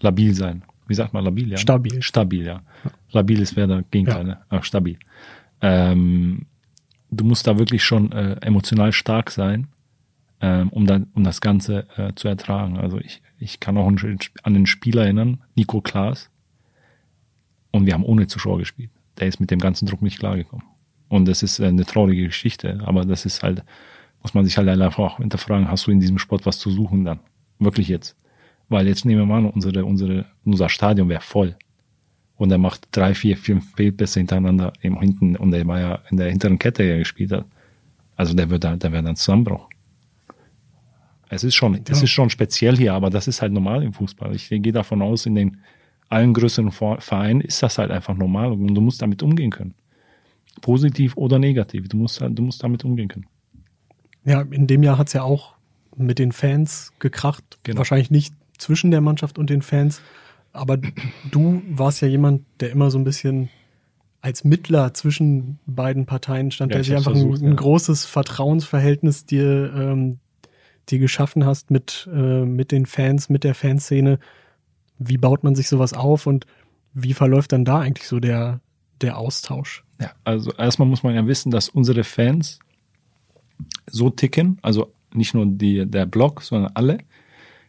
labil sein. Wie sagt man labil? Ja? Stabil. Stabil, ja. Labil ist wäre der Gegenteil, Ja. ne? Ach, stabil. Ähm, du musst da wirklich schon äh, emotional stark sein, ähm, um, dann, um das Ganze äh, zu ertragen. Also ich, ich kann auch an an den Spieler erinnern, Nico Klaas, und wir haben ohne Zuschauer gespielt. Der ist mit dem ganzen Druck nicht klargekommen. Und das ist äh, eine traurige Geschichte, aber das ist halt, muss man sich halt einfach auch hinterfragen, hast du in diesem Sport was zu suchen dann? Wirklich jetzt. Weil jetzt nehmen wir mal an, unsere, unsere, unser Stadion wäre voll. Und er macht drei, vier, fünf Fehlpässe hintereinander eben hinten und er war ja in der hinteren Kette, der gespielt hat. Also der wird da, der wäre dann Zusammenbruch. Es ist schon, das Ja. ist schon speziell hier, aber das ist halt normal im Fußball. Ich gehe davon aus, in den allen größeren Vereinen ist das halt einfach normal und du musst damit umgehen können. Positiv oder negativ. Du musst, halt- du musst damit umgehen können. Ja, in dem Jahr hat's ja auch mit den Fans gekracht. Genau. Wahrscheinlich nicht zwischen der Mannschaft und den Fans. Aber du warst ja jemand, der immer so ein bisschen als Mittler zwischen beiden Parteien stand, Ja, der ich sich einfach versucht, ein, ein ja. großes Vertrauensverhältnis dir, ähm, dir geschaffen hast mit, äh, mit den Fans, mit der Fanszene. Wie baut man sich sowas auf und wie verläuft dann da eigentlich so der, der Austausch? Ja, also erstmal muss man ja wissen, dass unsere Fans so ticken, also nicht nur die, der Blog, sondern alle.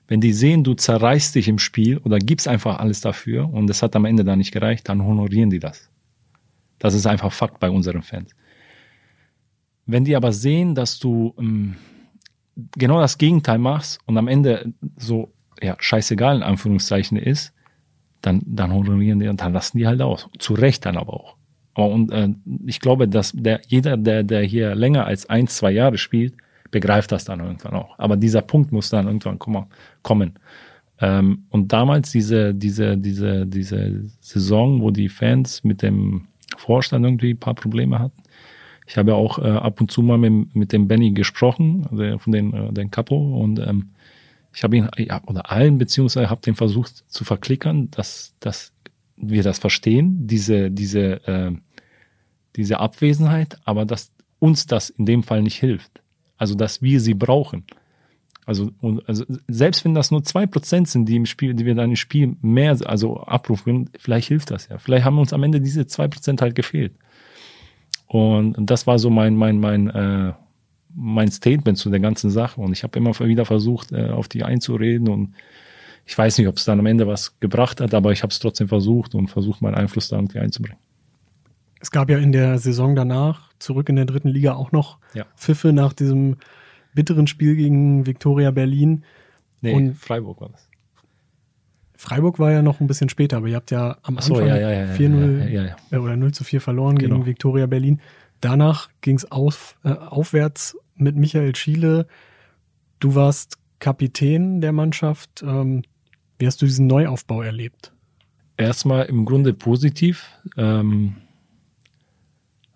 Wenn die sehen, du zerreißt dich im Spiel oder gibst einfach alles dafür und das hat am Ende da nicht gereicht, dann honorieren die das. Das ist einfach Fakt bei unseren Fans. Wenn die aber sehen, dass du ähm, genau das Gegenteil machst und am Ende so ja scheißegal in Anführungszeichen ist, dann dann honorieren die und dann lassen die halt aus. Zu Recht dann aber auch. Und äh, ich glaube, dass der jeder, der der hier länger als ein zwei Jahre spielt, begreift das dann irgendwann auch. Aber dieser Punkt muss dann irgendwann kommen. kommen. Ähm, und damals diese diese diese diese Saison, wo die Fans mit dem Vorstand irgendwie ein paar Probleme hatten. Ich habe ja auch äh, ab und zu mal mit, mit dem Benny gesprochen, also von den, äh, den Capo, und ähm, ich habe ihn, ja, oder allen beziehungsweise habe den versucht zu verklickern, dass, dass wir das verstehen, diese, diese, äh, diese Abwesenheit, aber dass uns das in dem Fall nicht hilft. Also, dass wir sie brauchen. Also, und, also selbst wenn das nur zwei Prozent sind, die im Spiel, die wir dann im Spiel mehr, also abrufen, vielleicht hilft das ja. Vielleicht haben uns am Ende diese zwei Prozent halt gefehlt. Und das war so mein, mein, mein, äh, mein Statement zu der ganzen Sache. Und ich habe immer wieder versucht, äh, auf die einzureden. Und ich weiß nicht, ob es dann am Ende was gebracht hat, aber ich habe es trotzdem versucht und versucht, meinen Einfluss da irgendwie einzubringen. Es gab ja in der Saison danach, zurück in der dritten Liga, auch noch Ja. Pfiffe nach diesem bitteren Spiel gegen Viktoria Berlin. Nee, Und- Freiburg war das. Freiburg war ja noch ein bisschen später, aber ihr habt ja am Ach so, Anfang ja, ja, ja, 4-0 ja, ja, ja. äh, oder 0 zu 4 verloren Genau. gegen Viktoria Berlin. Danach ging es auf, äh, aufwärts mit Michael Schiele. Du warst Kapitän der Mannschaft. Ähm, wie hast du diesen Neuaufbau erlebt? Erstmal im Grunde positiv, ähm,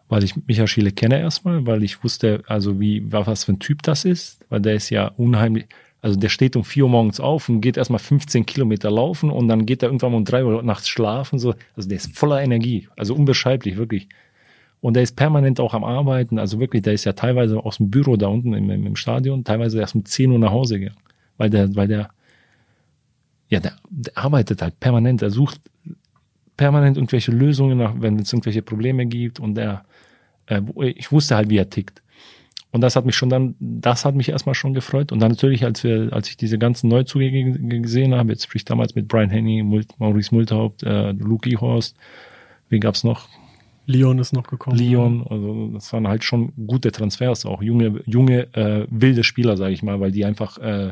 weil ich Michael Schiele kenne erstmal, weil ich wusste, also wie, was für ein Typ das ist, weil der ist ja unheimlich, also der steht um vier Uhr morgens auf und geht erstmal 15 Kilometer laufen und dann geht er irgendwann um drei Uhr nachts schlafen, so. Also der ist voller Energie, also unbeschreiblich, wirklich. Und der ist permanent auch am Arbeiten, also wirklich, der ist ja teilweise aus dem Büro da unten im, im, Stadion, teilweise erst um 10 Uhr nach Hause gegangen, weil der, weil der, ja, der, der arbeitet halt permanent, er sucht permanent irgendwelche Lösungen, nach, wenn es irgendwelche Probleme gibt und der, äh, ich wusste halt, wie er tickt. Und das hat mich schon dann, das hat mich erstmal schon gefreut. Und dann natürlich, als wir, als ich diese ganzen Neuzugänge gesehen habe, jetzt sprich damals mit Brian Henny, Maurice Multhaupt, äh, Luke Ehorst, wie gab's noch? Leon ist noch gekommen. Leon, also das waren halt schon gute Transfers, auch junge, junge, äh, wilde Spieler, sage ich mal, weil die einfach äh,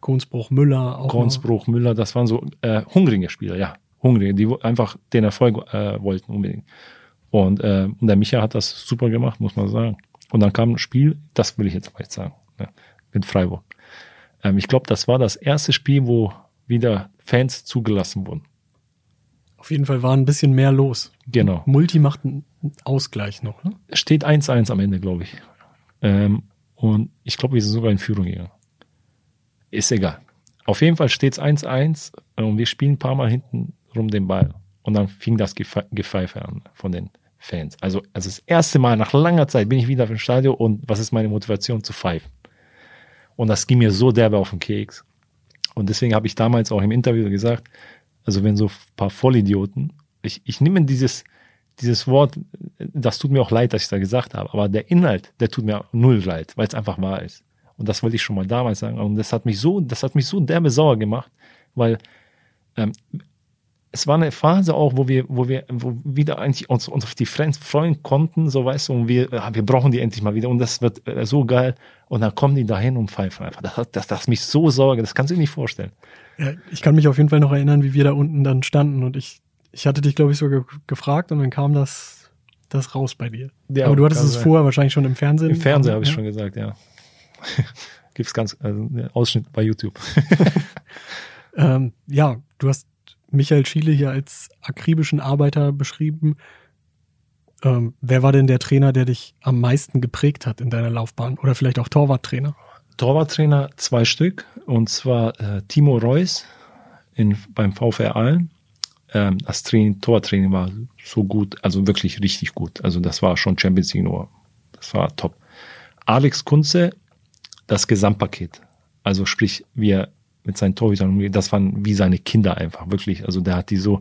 Konsbruch Müller auch. Konsbruch Müller, das waren so äh, hungrige Spieler, ja, hungrige, die einfach den Erfolg äh, wollten unbedingt. Und, äh, und der Micha hat das super gemacht, muss man sagen. Und dann kam ein Spiel, das will ich jetzt mal jetzt sagen, ne, mit Freiburg. Ähm, ich glaube, das war das erste Spiel, wo wieder Fans zugelassen wurden. Auf jeden Fall war ein bisschen mehr los. Genau. Multi macht einen Ausgleich noch. Ne? Steht 1-1 am Ende, glaube ich. Ähm, und ich glaube, wir sind sogar in Führung gegangen. Ist egal. Auf jeden Fall steht es 1-1 und wir spielen ein paar Mal hinten rum den Ball. Und dann fing das Gepfeife an von den Fans. Also, also das erste Mal nach langer Zeit bin ich wieder im Stadion und was ist meine Motivation zu pfeifen? Und das ging mir so derbe auf den Keks. Und deswegen habe ich damals auch im Interview gesagt, also wenn so ein paar Vollidioten, ich, ich nehme dieses, dieses Wort, das tut mir auch leid, dass ich da gesagt habe, aber der Inhalt, der tut mir null leid, weil es einfach wahr ist. Und das wollte ich schon mal damals sagen. Und das hat mich so, das hat mich so derbe sauer gemacht, weil ähm, es war eine Phase auch, wo wir, wo wir, wo wieder eigentlich uns, uns auf die Friends freuen konnten, so weißt du, und wir, wir brauchen die endlich mal wieder und das wird äh, so geil. Und dann kommen die dahin und pfeifen einfach. Das, das, das mich so sorge, das kannst du dir nicht vorstellen. Ja, ich kann mich auf jeden Fall noch erinnern, wie wir da unten dann standen und ich, ich hatte dich, glaube ich, sogar gefragt und dann kam das, das raus bei dir. Ja, Aber du hattest es sein. vorher wahrscheinlich schon im Fernsehen. Im Fernsehen habe ich schon gesagt, ja. [LAUGHS] Gibt's ganz, also Ausschnitt bei YouTube. [LAUGHS] ähm, ja, du hast Michael Schiele hier als akribischen Arbeiter beschrieben. Ähm, wer war denn der Trainer, der dich am meisten geprägt hat in deiner Laufbahn? Oder vielleicht auch Torwarttrainer? Torwarttrainer zwei Stück. Und zwar äh, Timo Reus in, beim VfR Aalen. Ähm, das Training, Torwarttraining war so gut, also wirklich richtig gut. Also das war schon Champions League nur. Das war top. Alex Kunze, das Gesamtpaket. Also sprich, wir mit seinen Torhütern umgeht, das waren wie seine Kinder einfach, wirklich. Also der hat die so,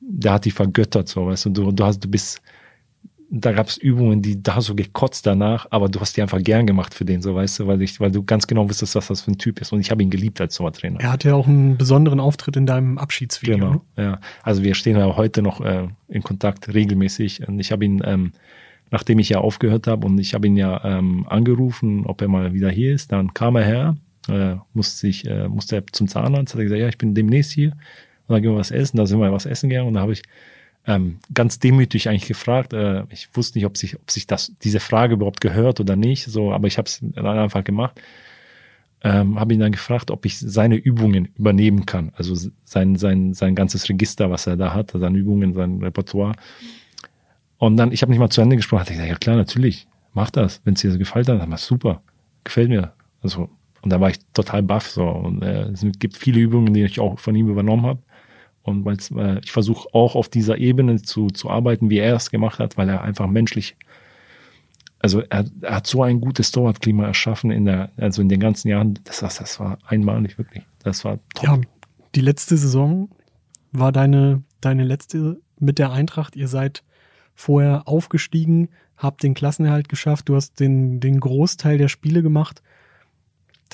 der hat die vergöttert, so, weißt du, du, du hast, du bist, da gab es Übungen, die, da hast du gekotzt danach, aber du hast die einfach gern gemacht für den, so, weißt du, weil ich, weil du ganz genau wusstest, was das für ein Typ ist. Und ich habe ihn geliebt als Torwarttrainer. Er hatte ja auch einen besonderen Auftritt in deinem Abschiedsvideo. Genau, ne? ja. Also wir stehen ja heute noch äh, in Kontakt regelmäßig. Und ich habe ihn, ähm, nachdem ich ja aufgehört habe und ich habe ihn ja ähm, angerufen, ob er mal wieder hier ist, dann kam er her äh, musste ich, äh, musste er zum Zahnarzt, hat er gesagt, ja, ich bin demnächst hier. Und dann gehen wir was essen. Da sind wir was essen gegangen und da habe ich ähm, ganz demütig eigentlich gefragt. Äh, ich wusste nicht, ob sich, ob sich das, diese Frage überhaupt gehört oder nicht. So, aber ich habe es dann einfach gemacht. Ähm, habe ihn dann gefragt, ob ich seine Übungen übernehmen kann. Also sein, sein, sein ganzes Register, was er da hat, seine Übungen, sein Repertoire. Und dann, ich habe nicht mal zu Ende gesprochen, hatte ich gesagt, ja klar, natürlich, mach das. Wenn es dir so gefällt, dann mach super. Gefällt mir. Also und da war ich total baff so. Und äh, es gibt viele Übungen, die ich auch von ihm übernommen habe. Und äh, ich versuche auch auf dieser Ebene zu, zu arbeiten, wie er es gemacht hat, weil er einfach menschlich, also er, er hat so ein gutes Torwartklima erschaffen in der, also in den ganzen Jahren, das, war, das war einmalig wirklich. Das war top. Ja, die letzte Saison war deine, deine letzte mit der Eintracht. Ihr seid vorher aufgestiegen, habt den Klassenerhalt geschafft, du hast den, den Großteil der Spiele gemacht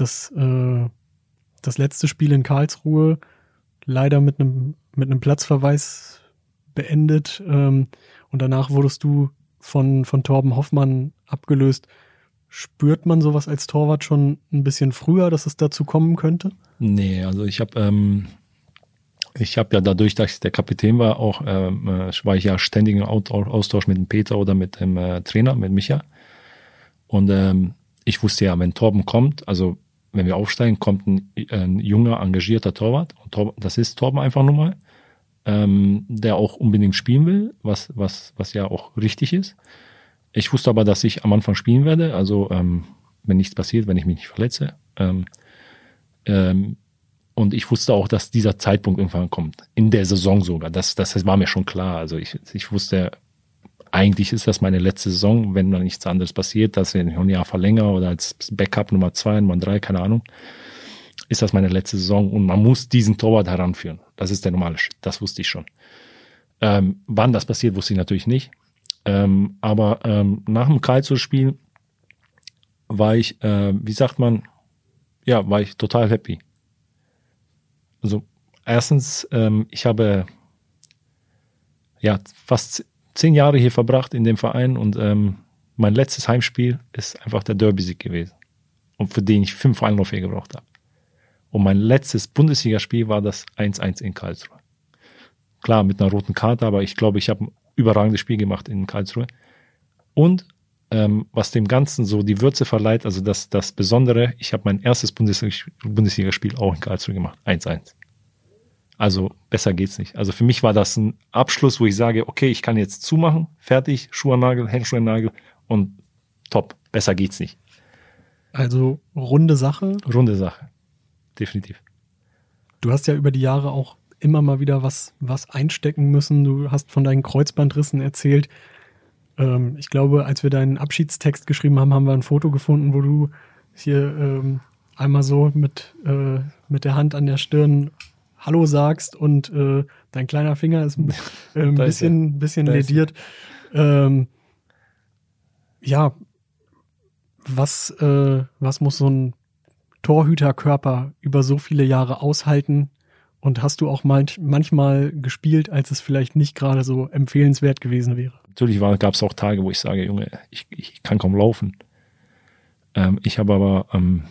das, äh, das letzte Spiel in Karlsruhe leider mit einem mit einem Platzverweis beendet ähm, und danach wurdest du von von Torben Hoffmann abgelöst. Spürt man sowas als Torwart schon ein bisschen früher, dass es dazu kommen könnte? Nee, also ich habe ähm, ich habe ja dadurch, dass ich der Kapitän war, auch ähm, äh, war ich ja ständig im Austausch mit dem Peter oder mit dem äh, Trainer, mit Micha. Und ähm, ich wusste ja, wenn Torben kommt, also wenn wir aufsteigen, kommt ein, ein junger, engagierter Torwart. Und Tor, das ist Torben einfach nur mal, ähm, der auch unbedingt spielen will, was, was, was ja auch richtig ist. Ich wusste aber, dass ich am Anfang spielen werde, also ähm, wenn nichts passiert, wenn ich mich nicht verletze. Ähm, ähm, und ich wusste auch, dass dieser Zeitpunkt irgendwann kommt. In der Saison sogar. Das, das war mir schon klar. Also ich, ich wusste, eigentlich ist das meine letzte Saison, wenn da nichts anderes passiert, dass ich ein Jahr verlängere oder als Backup Nummer zwei, Nummer drei, keine Ahnung. ist das meine letzte Saison und man muss diesen Torwart heranführen. Das ist der normale Schritt. Das wusste ich schon. Ähm, wann das passiert, wusste ich natürlich nicht. Ähm, aber ähm, nach dem Karlsruhe-Spiel war ich, äh, wie sagt man, ja, war ich total happy. Also erstens, ähm, ich habe ja fast zehn Jahre hier verbracht in dem Verein und ähm, mein letztes Heimspiel ist einfach der Derby-Sieg gewesen. Und für den ich fünf Anläufe gebraucht habe. Und mein letztes Bundesligaspiel war das 1-1 in Karlsruhe. Klar, mit einer roten Karte, aber ich glaube, ich habe ein überragendes Spiel gemacht in Karlsruhe. Und ähm, was dem Ganzen so die Würze verleiht, also das, das Besondere, ich habe mein erstes Bundesligaspiel auch in Karlsruhe gemacht, 1-1. Also besser geht's nicht. Also für mich war das ein Abschluss, wo ich sage, okay, ich kann jetzt zumachen, fertig, Schuhernagel, Handschuhernagel und top, besser geht's nicht. Also runde Sache. Runde Sache, definitiv. Du hast ja über die Jahre auch immer mal wieder was, was einstecken müssen. Du hast von deinen Kreuzbandrissen erzählt. Ähm, ich glaube, als wir deinen Abschiedstext geschrieben haben, haben wir ein Foto gefunden, wo du hier ähm, einmal so mit, äh, mit der Hand an der Stirn Hallo sagst und äh, dein kleiner Finger ist [LAUGHS] äh, ein bisschen, ist bisschen lediert. Ähm, ja, was, äh, was muss so ein Torhüterkörper über so viele Jahre aushalten? Und hast du auch manch, manchmal gespielt, als es vielleicht nicht gerade so empfehlenswert gewesen wäre? Natürlich gab es auch Tage, wo ich sage, Junge, ich, ich kann kaum laufen. Ähm, ich habe aber ähm,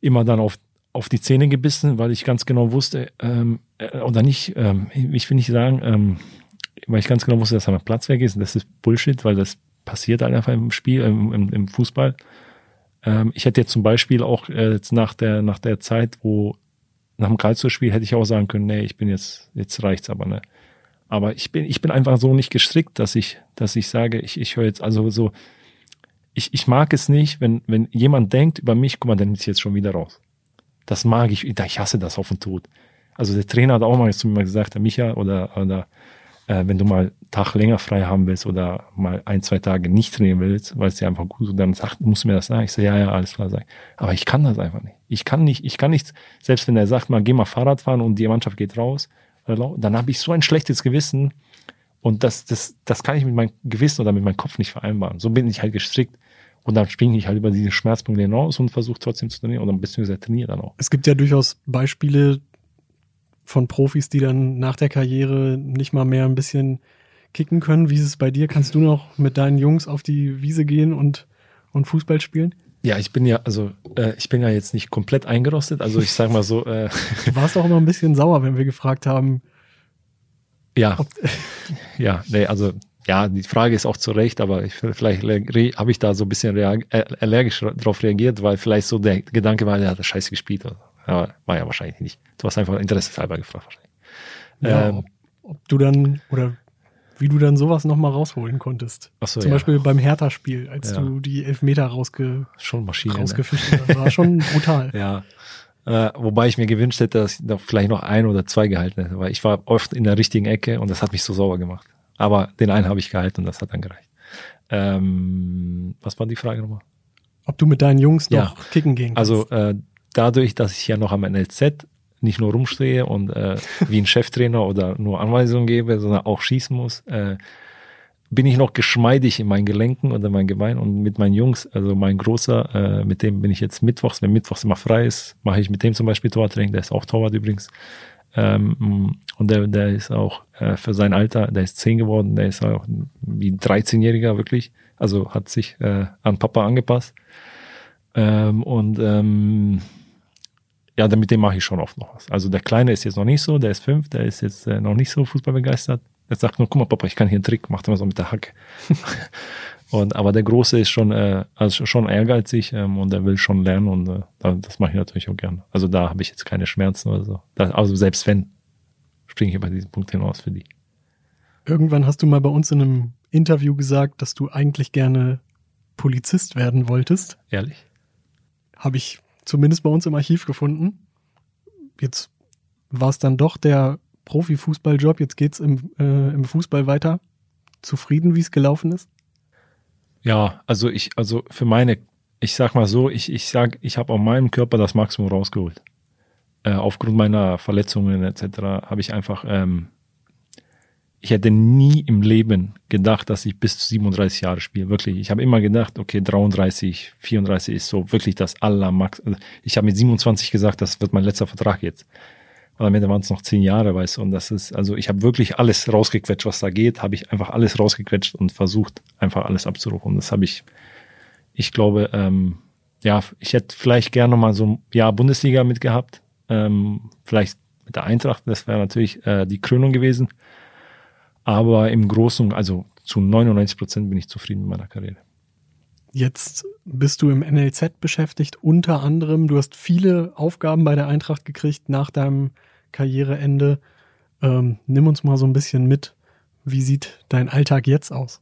immer dann auf, auf die Zähne gebissen, weil ich ganz genau wusste, ähm, äh, oder nicht, ähm, ich will nicht sagen, ähm, weil ich ganz genau wusste, dass er mein Platz weg ist. Und das ist Bullshit, weil das passiert halt einfach im Spiel, im, im, im Fußball. Ähm, ich hätte jetzt zum Beispiel auch äh, jetzt nach der, nach der Zeit, wo nach dem Karlsruhe-Spiel hätte ich auch sagen können, nee, ich bin jetzt, jetzt reicht's aber, ne. Aber ich bin, ich bin einfach so nicht gestrickt, dass ich, dass ich sage, ich, ich höre jetzt, also so, ich, ich mag es nicht, wenn, wenn jemand denkt über mich, guck mal, der nimmt sich jetzt schon wieder raus. Das mag ich, ich hasse das auf den Tod. Also der Trainer hat auch mal zu mir gesagt, der Micha oder, oder äh, wenn du mal einen Tag länger frei haben willst oder mal ein, zwei Tage nicht trainieren willst, weil es dir einfach gut ist, dann sagt, musst du mir das sagen. Ich sage, ja, ja, alles klar, sag. Aber ich kann das einfach nicht. Ich kann nicht, ich kann nicht, selbst wenn er sagt, mal geh mal Fahrrad fahren und die Mannschaft geht raus, dann habe ich so ein schlechtes Gewissen und das, das, das kann ich mit meinem Gewissen oder mit meinem Kopf nicht vereinbaren. So bin ich halt gestrickt. Und dann springe ich halt über diesen Schmerzpunkt hinaus und versuche trotzdem zu trainieren oder beziehungsweise trainiere dann auch. Es gibt ja durchaus Beispiele, von Profis, die dann nach der Karriere nicht mal mehr ein bisschen kicken können. Wie ist es bei dir? Kannst du noch mit deinen Jungs auf die Wiese gehen und, und Fußball spielen? Ja, ich bin ja, also äh, ich bin ja jetzt nicht komplett eingerostet. Also ich sag mal so. Äh, du warst auch immer ein bisschen sauer, wenn wir gefragt haben. [LAUGHS] Ja. ja, nee, also ja, die Frage ist auch zu Recht, aber ich, vielleicht habe ich da so ein bisschen äh, allergisch darauf reagiert, weil vielleicht so der Gedanke war, der hat scheiße gespielt. Aber war ja wahrscheinlich nicht. Du hast einfach interesseshalber gefragt wahrscheinlich. Ja, ähm, ob, du dann oder wie du dann sowas nochmal rausholen konntest. Ach so, Zum ja. Beispiel beim Hertha-Spiel, als ja. du die Elfmeter rausge schon Maschine, ne? rausgefischt hast. Das war schon [LAUGHS] brutal. ja. Äh, wobei ich mir gewünscht hätte, dass ich noch vielleicht noch ein oder zwei gehalten hätte, weil ich war oft in der richtigen Ecke und das hat mich so sauer gemacht. Aber den einen habe ich gehalten und das hat dann gereicht. Ähm, was war die Frage nochmal? Ob du mit deinen Jungs noch ja. kicken gehen kannst. Also äh, dadurch, dass ich ja noch am NLZ nicht nur rumstehe und äh, [LAUGHS] wie ein Cheftrainer oder nur Anweisungen gebe, sondern auch schießen muss, äh, bin ich noch geschmeidig in meinen Gelenken oder mein Gebein und mit meinen Jungs, also mein Großer, äh, mit dem bin ich jetzt mittwochs, wenn mittwochs immer frei ist, mache ich mit dem zum Beispiel Torwarttraining, der ist auch Torwart übrigens. Ähm, und der, der ist auch äh, für sein Alter, der ist zehn geworden, der ist auch wie 13-Jähriger wirklich, also hat sich äh, an Papa angepasst. Ähm, und ähm, ja, mit dem mache ich schon oft noch was. Also der Kleine ist jetzt noch nicht so, der ist fünf, der ist jetzt äh, noch nicht so fußballbegeistert. Der sagt nur, guck mal, Papa, ich kann hier einen Trick, macht immer so mit der Hacke. Und aber der Große ist schon, äh, also schon ehrgeizig ähm, und er will schon lernen und äh, das mache ich natürlich auch gerne. Also da habe ich jetzt keine Schmerzen oder so. Da, also selbst wenn, springe ich über diesen Punkt hinaus für die. Irgendwann hast du mal bei uns in einem Interview gesagt, dass du eigentlich gerne Polizist werden wolltest. Ehrlich? Habe ich zumindest bei uns im Archiv gefunden. Jetzt war es dann doch der Profifußballjob. Jetzt geht's im, äh, im Fußball weiter. Zufrieden, wie es gelaufen ist? Ja, also ich, also für meine, ich sag mal so, ich, ich sag, ich habe aus meinem Körper das Maximum rausgeholt. Äh, aufgrund meiner Verletzungen etc. habe ich einfach, ähm, ich hätte nie im Leben gedacht, dass ich bis zu 37 Jahre spiele. Wirklich. Ich habe immer gedacht, okay, 33, 34 ist so wirklich das Allermax. Also ich habe mit 27 gesagt, das wird mein letzter Vertrag jetzt. Und am Ende waren es noch zehn Jahre, weißt du. Und das ist, also ich habe wirklich alles rausgequetscht, was da geht, habe ich einfach alles rausgequetscht und versucht, einfach alles abzurufen. Und das habe ich, ich glaube, ähm, ja, ich hätte vielleicht gerne mal so ein Jahr Bundesliga mitgehabt. Ähm, vielleicht mit der Eintracht, das wäre natürlich äh, die Krönung gewesen. Aber im Großen, also zu 99 Prozent bin ich zufrieden mit meiner Karriere. Jetzt bist du im NLZ beschäftigt, unter anderem. Du hast viele Aufgaben bei der Eintracht gekriegt nach deinem Karriereende. Ähm, nimm uns mal so ein bisschen mit. Wie sieht dein Alltag jetzt aus?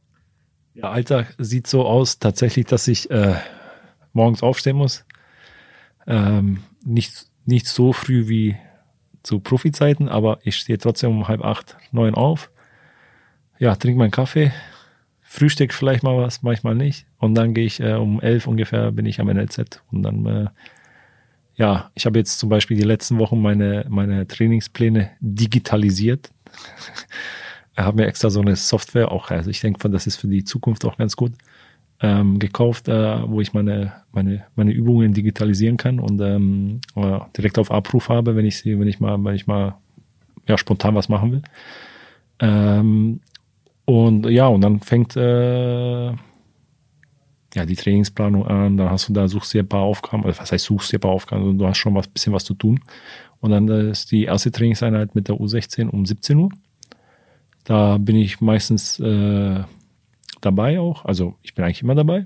Ja, Alltag sieht so aus, tatsächlich, dass ich äh, morgens aufstehen muss. Ähm, nicht, nicht so früh wie zu Profizeiten, aber ich stehe trotzdem um halb acht, neun auf. Ja, trinke meinen Kaffee, Frühstück vielleicht mal was, manchmal nicht. Und dann gehe ich äh, um elf ungefähr bin ich am NLZ. Und dann, äh, ja, ich habe jetzt zum Beispiel die letzten Wochen meine, meine Trainingspläne digitalisiert. [LAUGHS] habe mir extra so eine Software auch, also ich denke, das ist für die Zukunft auch ganz gut, ähm, gekauft, äh, wo ich meine, meine, meine Übungen digitalisieren kann und ähm, äh, direkt auf Abruf habe, wenn ich sie, wenn ich mal, wenn ich mal ja, spontan was machen will. Ähm, und ja, und dann fängt äh, ja die Trainingsplanung an, dann hast du da, suchst dir ein paar Aufgaben, also was heißt suchst dir ein paar Aufgaben, also du hast schon was bisschen was zu tun. Und dann äh, ist die erste Trainingseinheit mit der U16 um 17 Uhr. Da bin ich meistens äh, dabei auch, also ich bin eigentlich immer dabei.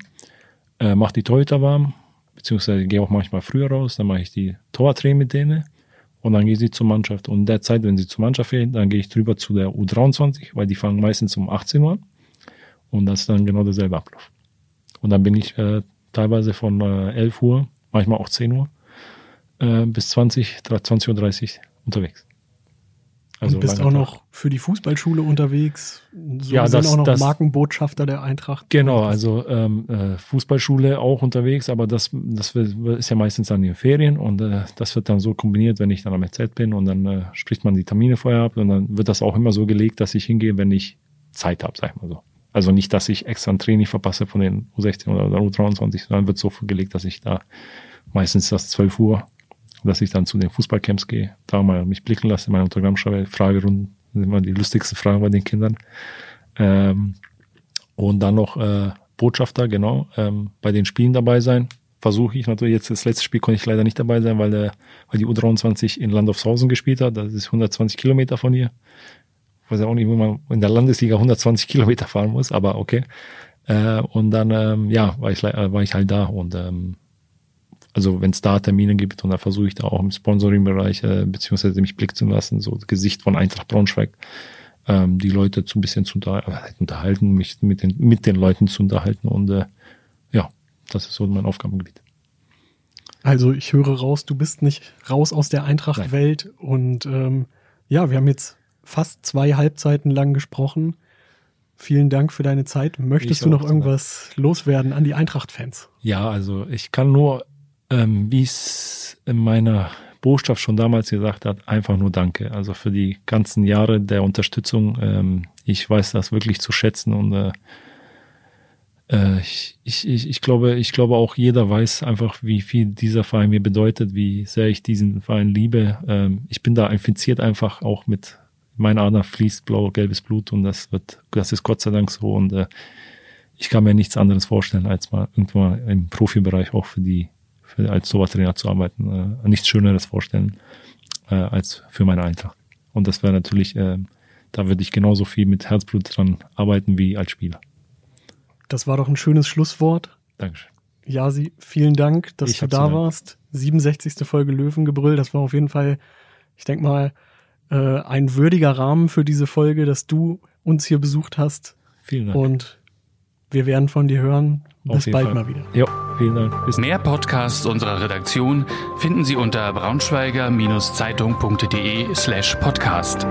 Äh, mach die Torhüter warm, beziehungsweise gehe auch manchmal früher raus, dann mache ich die Tortraining mit denen und dann gehe sie zur Mannschaft. Und derzeit, wenn sie zur Mannschaft geht, dann gehe ich drüber zu der U23, weil die fangen meistens um 18 Uhr an. Und das ist dann genau derselbe Ablauf. Und dann bin ich äh, teilweise von äh, 11 Uhr, manchmal auch 10 Uhr, äh, bis 20, 20.30 Uhr unterwegs. Also und bist auch noch für die Fußballschule unterwegs. So ja, das, auch noch das, Markenbotschafter der Eintracht. Genau, also ähm, äh, Fußballschule auch unterwegs, aber das, das ist ja meistens dann in den Ferien und äh, das wird dann so kombiniert, wenn ich dann am EZ bin und dann äh, spricht man die Termine vorher ab und dann wird das auch immer so gelegt, dass ich hingehe, wenn ich Zeit habe, sag ich mal so. Also nicht, dass ich extra ein Training verpasse von den U16 oder U23, sondern wird so gelegt, dass ich da meistens das 12 Uhr dass ich dann zu den Fußballcamps gehe, da mal mich blicken lasse, meine Autogramm schreibe, Fragerunden, sind immer die lustigsten Fragen bei den Kindern. Ähm, und dann noch äh, Botschafter, genau, ähm, bei den Spielen dabei sein. Versuche ich natürlich jetzt, das letzte Spiel konnte ich leider nicht dabei sein, weil, der, weil die U23 in Landolfshausen gespielt hat. Das ist 120 Kilometer von hier. Ich weiß ja auch nicht, wo man in der Landesliga 120 Kilometer fahren muss, aber okay. Äh, und dann, ähm, ja, war ich, äh, war ich halt da und ähm, also wenn es da Termine gibt und da versuche ich da auch im Sponsoring-Bereich äh, beziehungsweise mich blicken zu lassen, so Gesicht von Eintracht Braunschweig, ähm, die Leute zu ein bisschen zu unterhalten, mich mit den, mit den Leuten zu unterhalten und äh, ja, das ist so mein Aufgabengebiet. Also ich höre raus, du bist nicht raus aus der Eintracht-Welt und ähm, ja, wir haben jetzt fast zwei Halbzeiten lang gesprochen. Vielen Dank für deine Zeit. Möchtest ich du noch irgendwas loswerden an die Eintracht-Fans? Ja, also ich kann nur ähm, wie es in meiner Botschaft schon damals gesagt hat, einfach nur Danke. Also für die ganzen Jahre der Unterstützung. Ähm, ich weiß das wirklich zu schätzen und äh, äh, ich, ich, ich, glaube, ich glaube auch jeder weiß einfach, wie viel dieser Verein mir bedeutet, wie sehr ich diesen Verein liebe. Ähm, ich bin da infiziert einfach auch mit meiner Ader fließt blau-gelbes Blut und das wird, das ist Gott sei Dank so und äh, ich kann mir nichts anderes vorstellen, als mal irgendwann im Profibereich auch für die als Torwarttrainer zu arbeiten, äh, nichts Schöneres vorstellen äh, als für meine Eintracht. Und das wäre natürlich, äh, da würde ich genauso viel mit Herzblut dran arbeiten wie als Spieler. Das war doch ein schönes Schlusswort. Dankeschön. Jasi, vielen Dank, dass ich du da warst. 67. Folge Löwengebrüll, das war auf jeden Fall, ich denke mal, ein würdiger Rahmen für diese Folge, dass du uns hier besucht hast. Vielen Dank. Und wir werden von dir hören. Bis bald Fall. mal wieder. Ja, vielen Dank. Bis Mehr Podcasts unserer Redaktion finden Sie unter braunschweiger-zeitung.de slash podcast.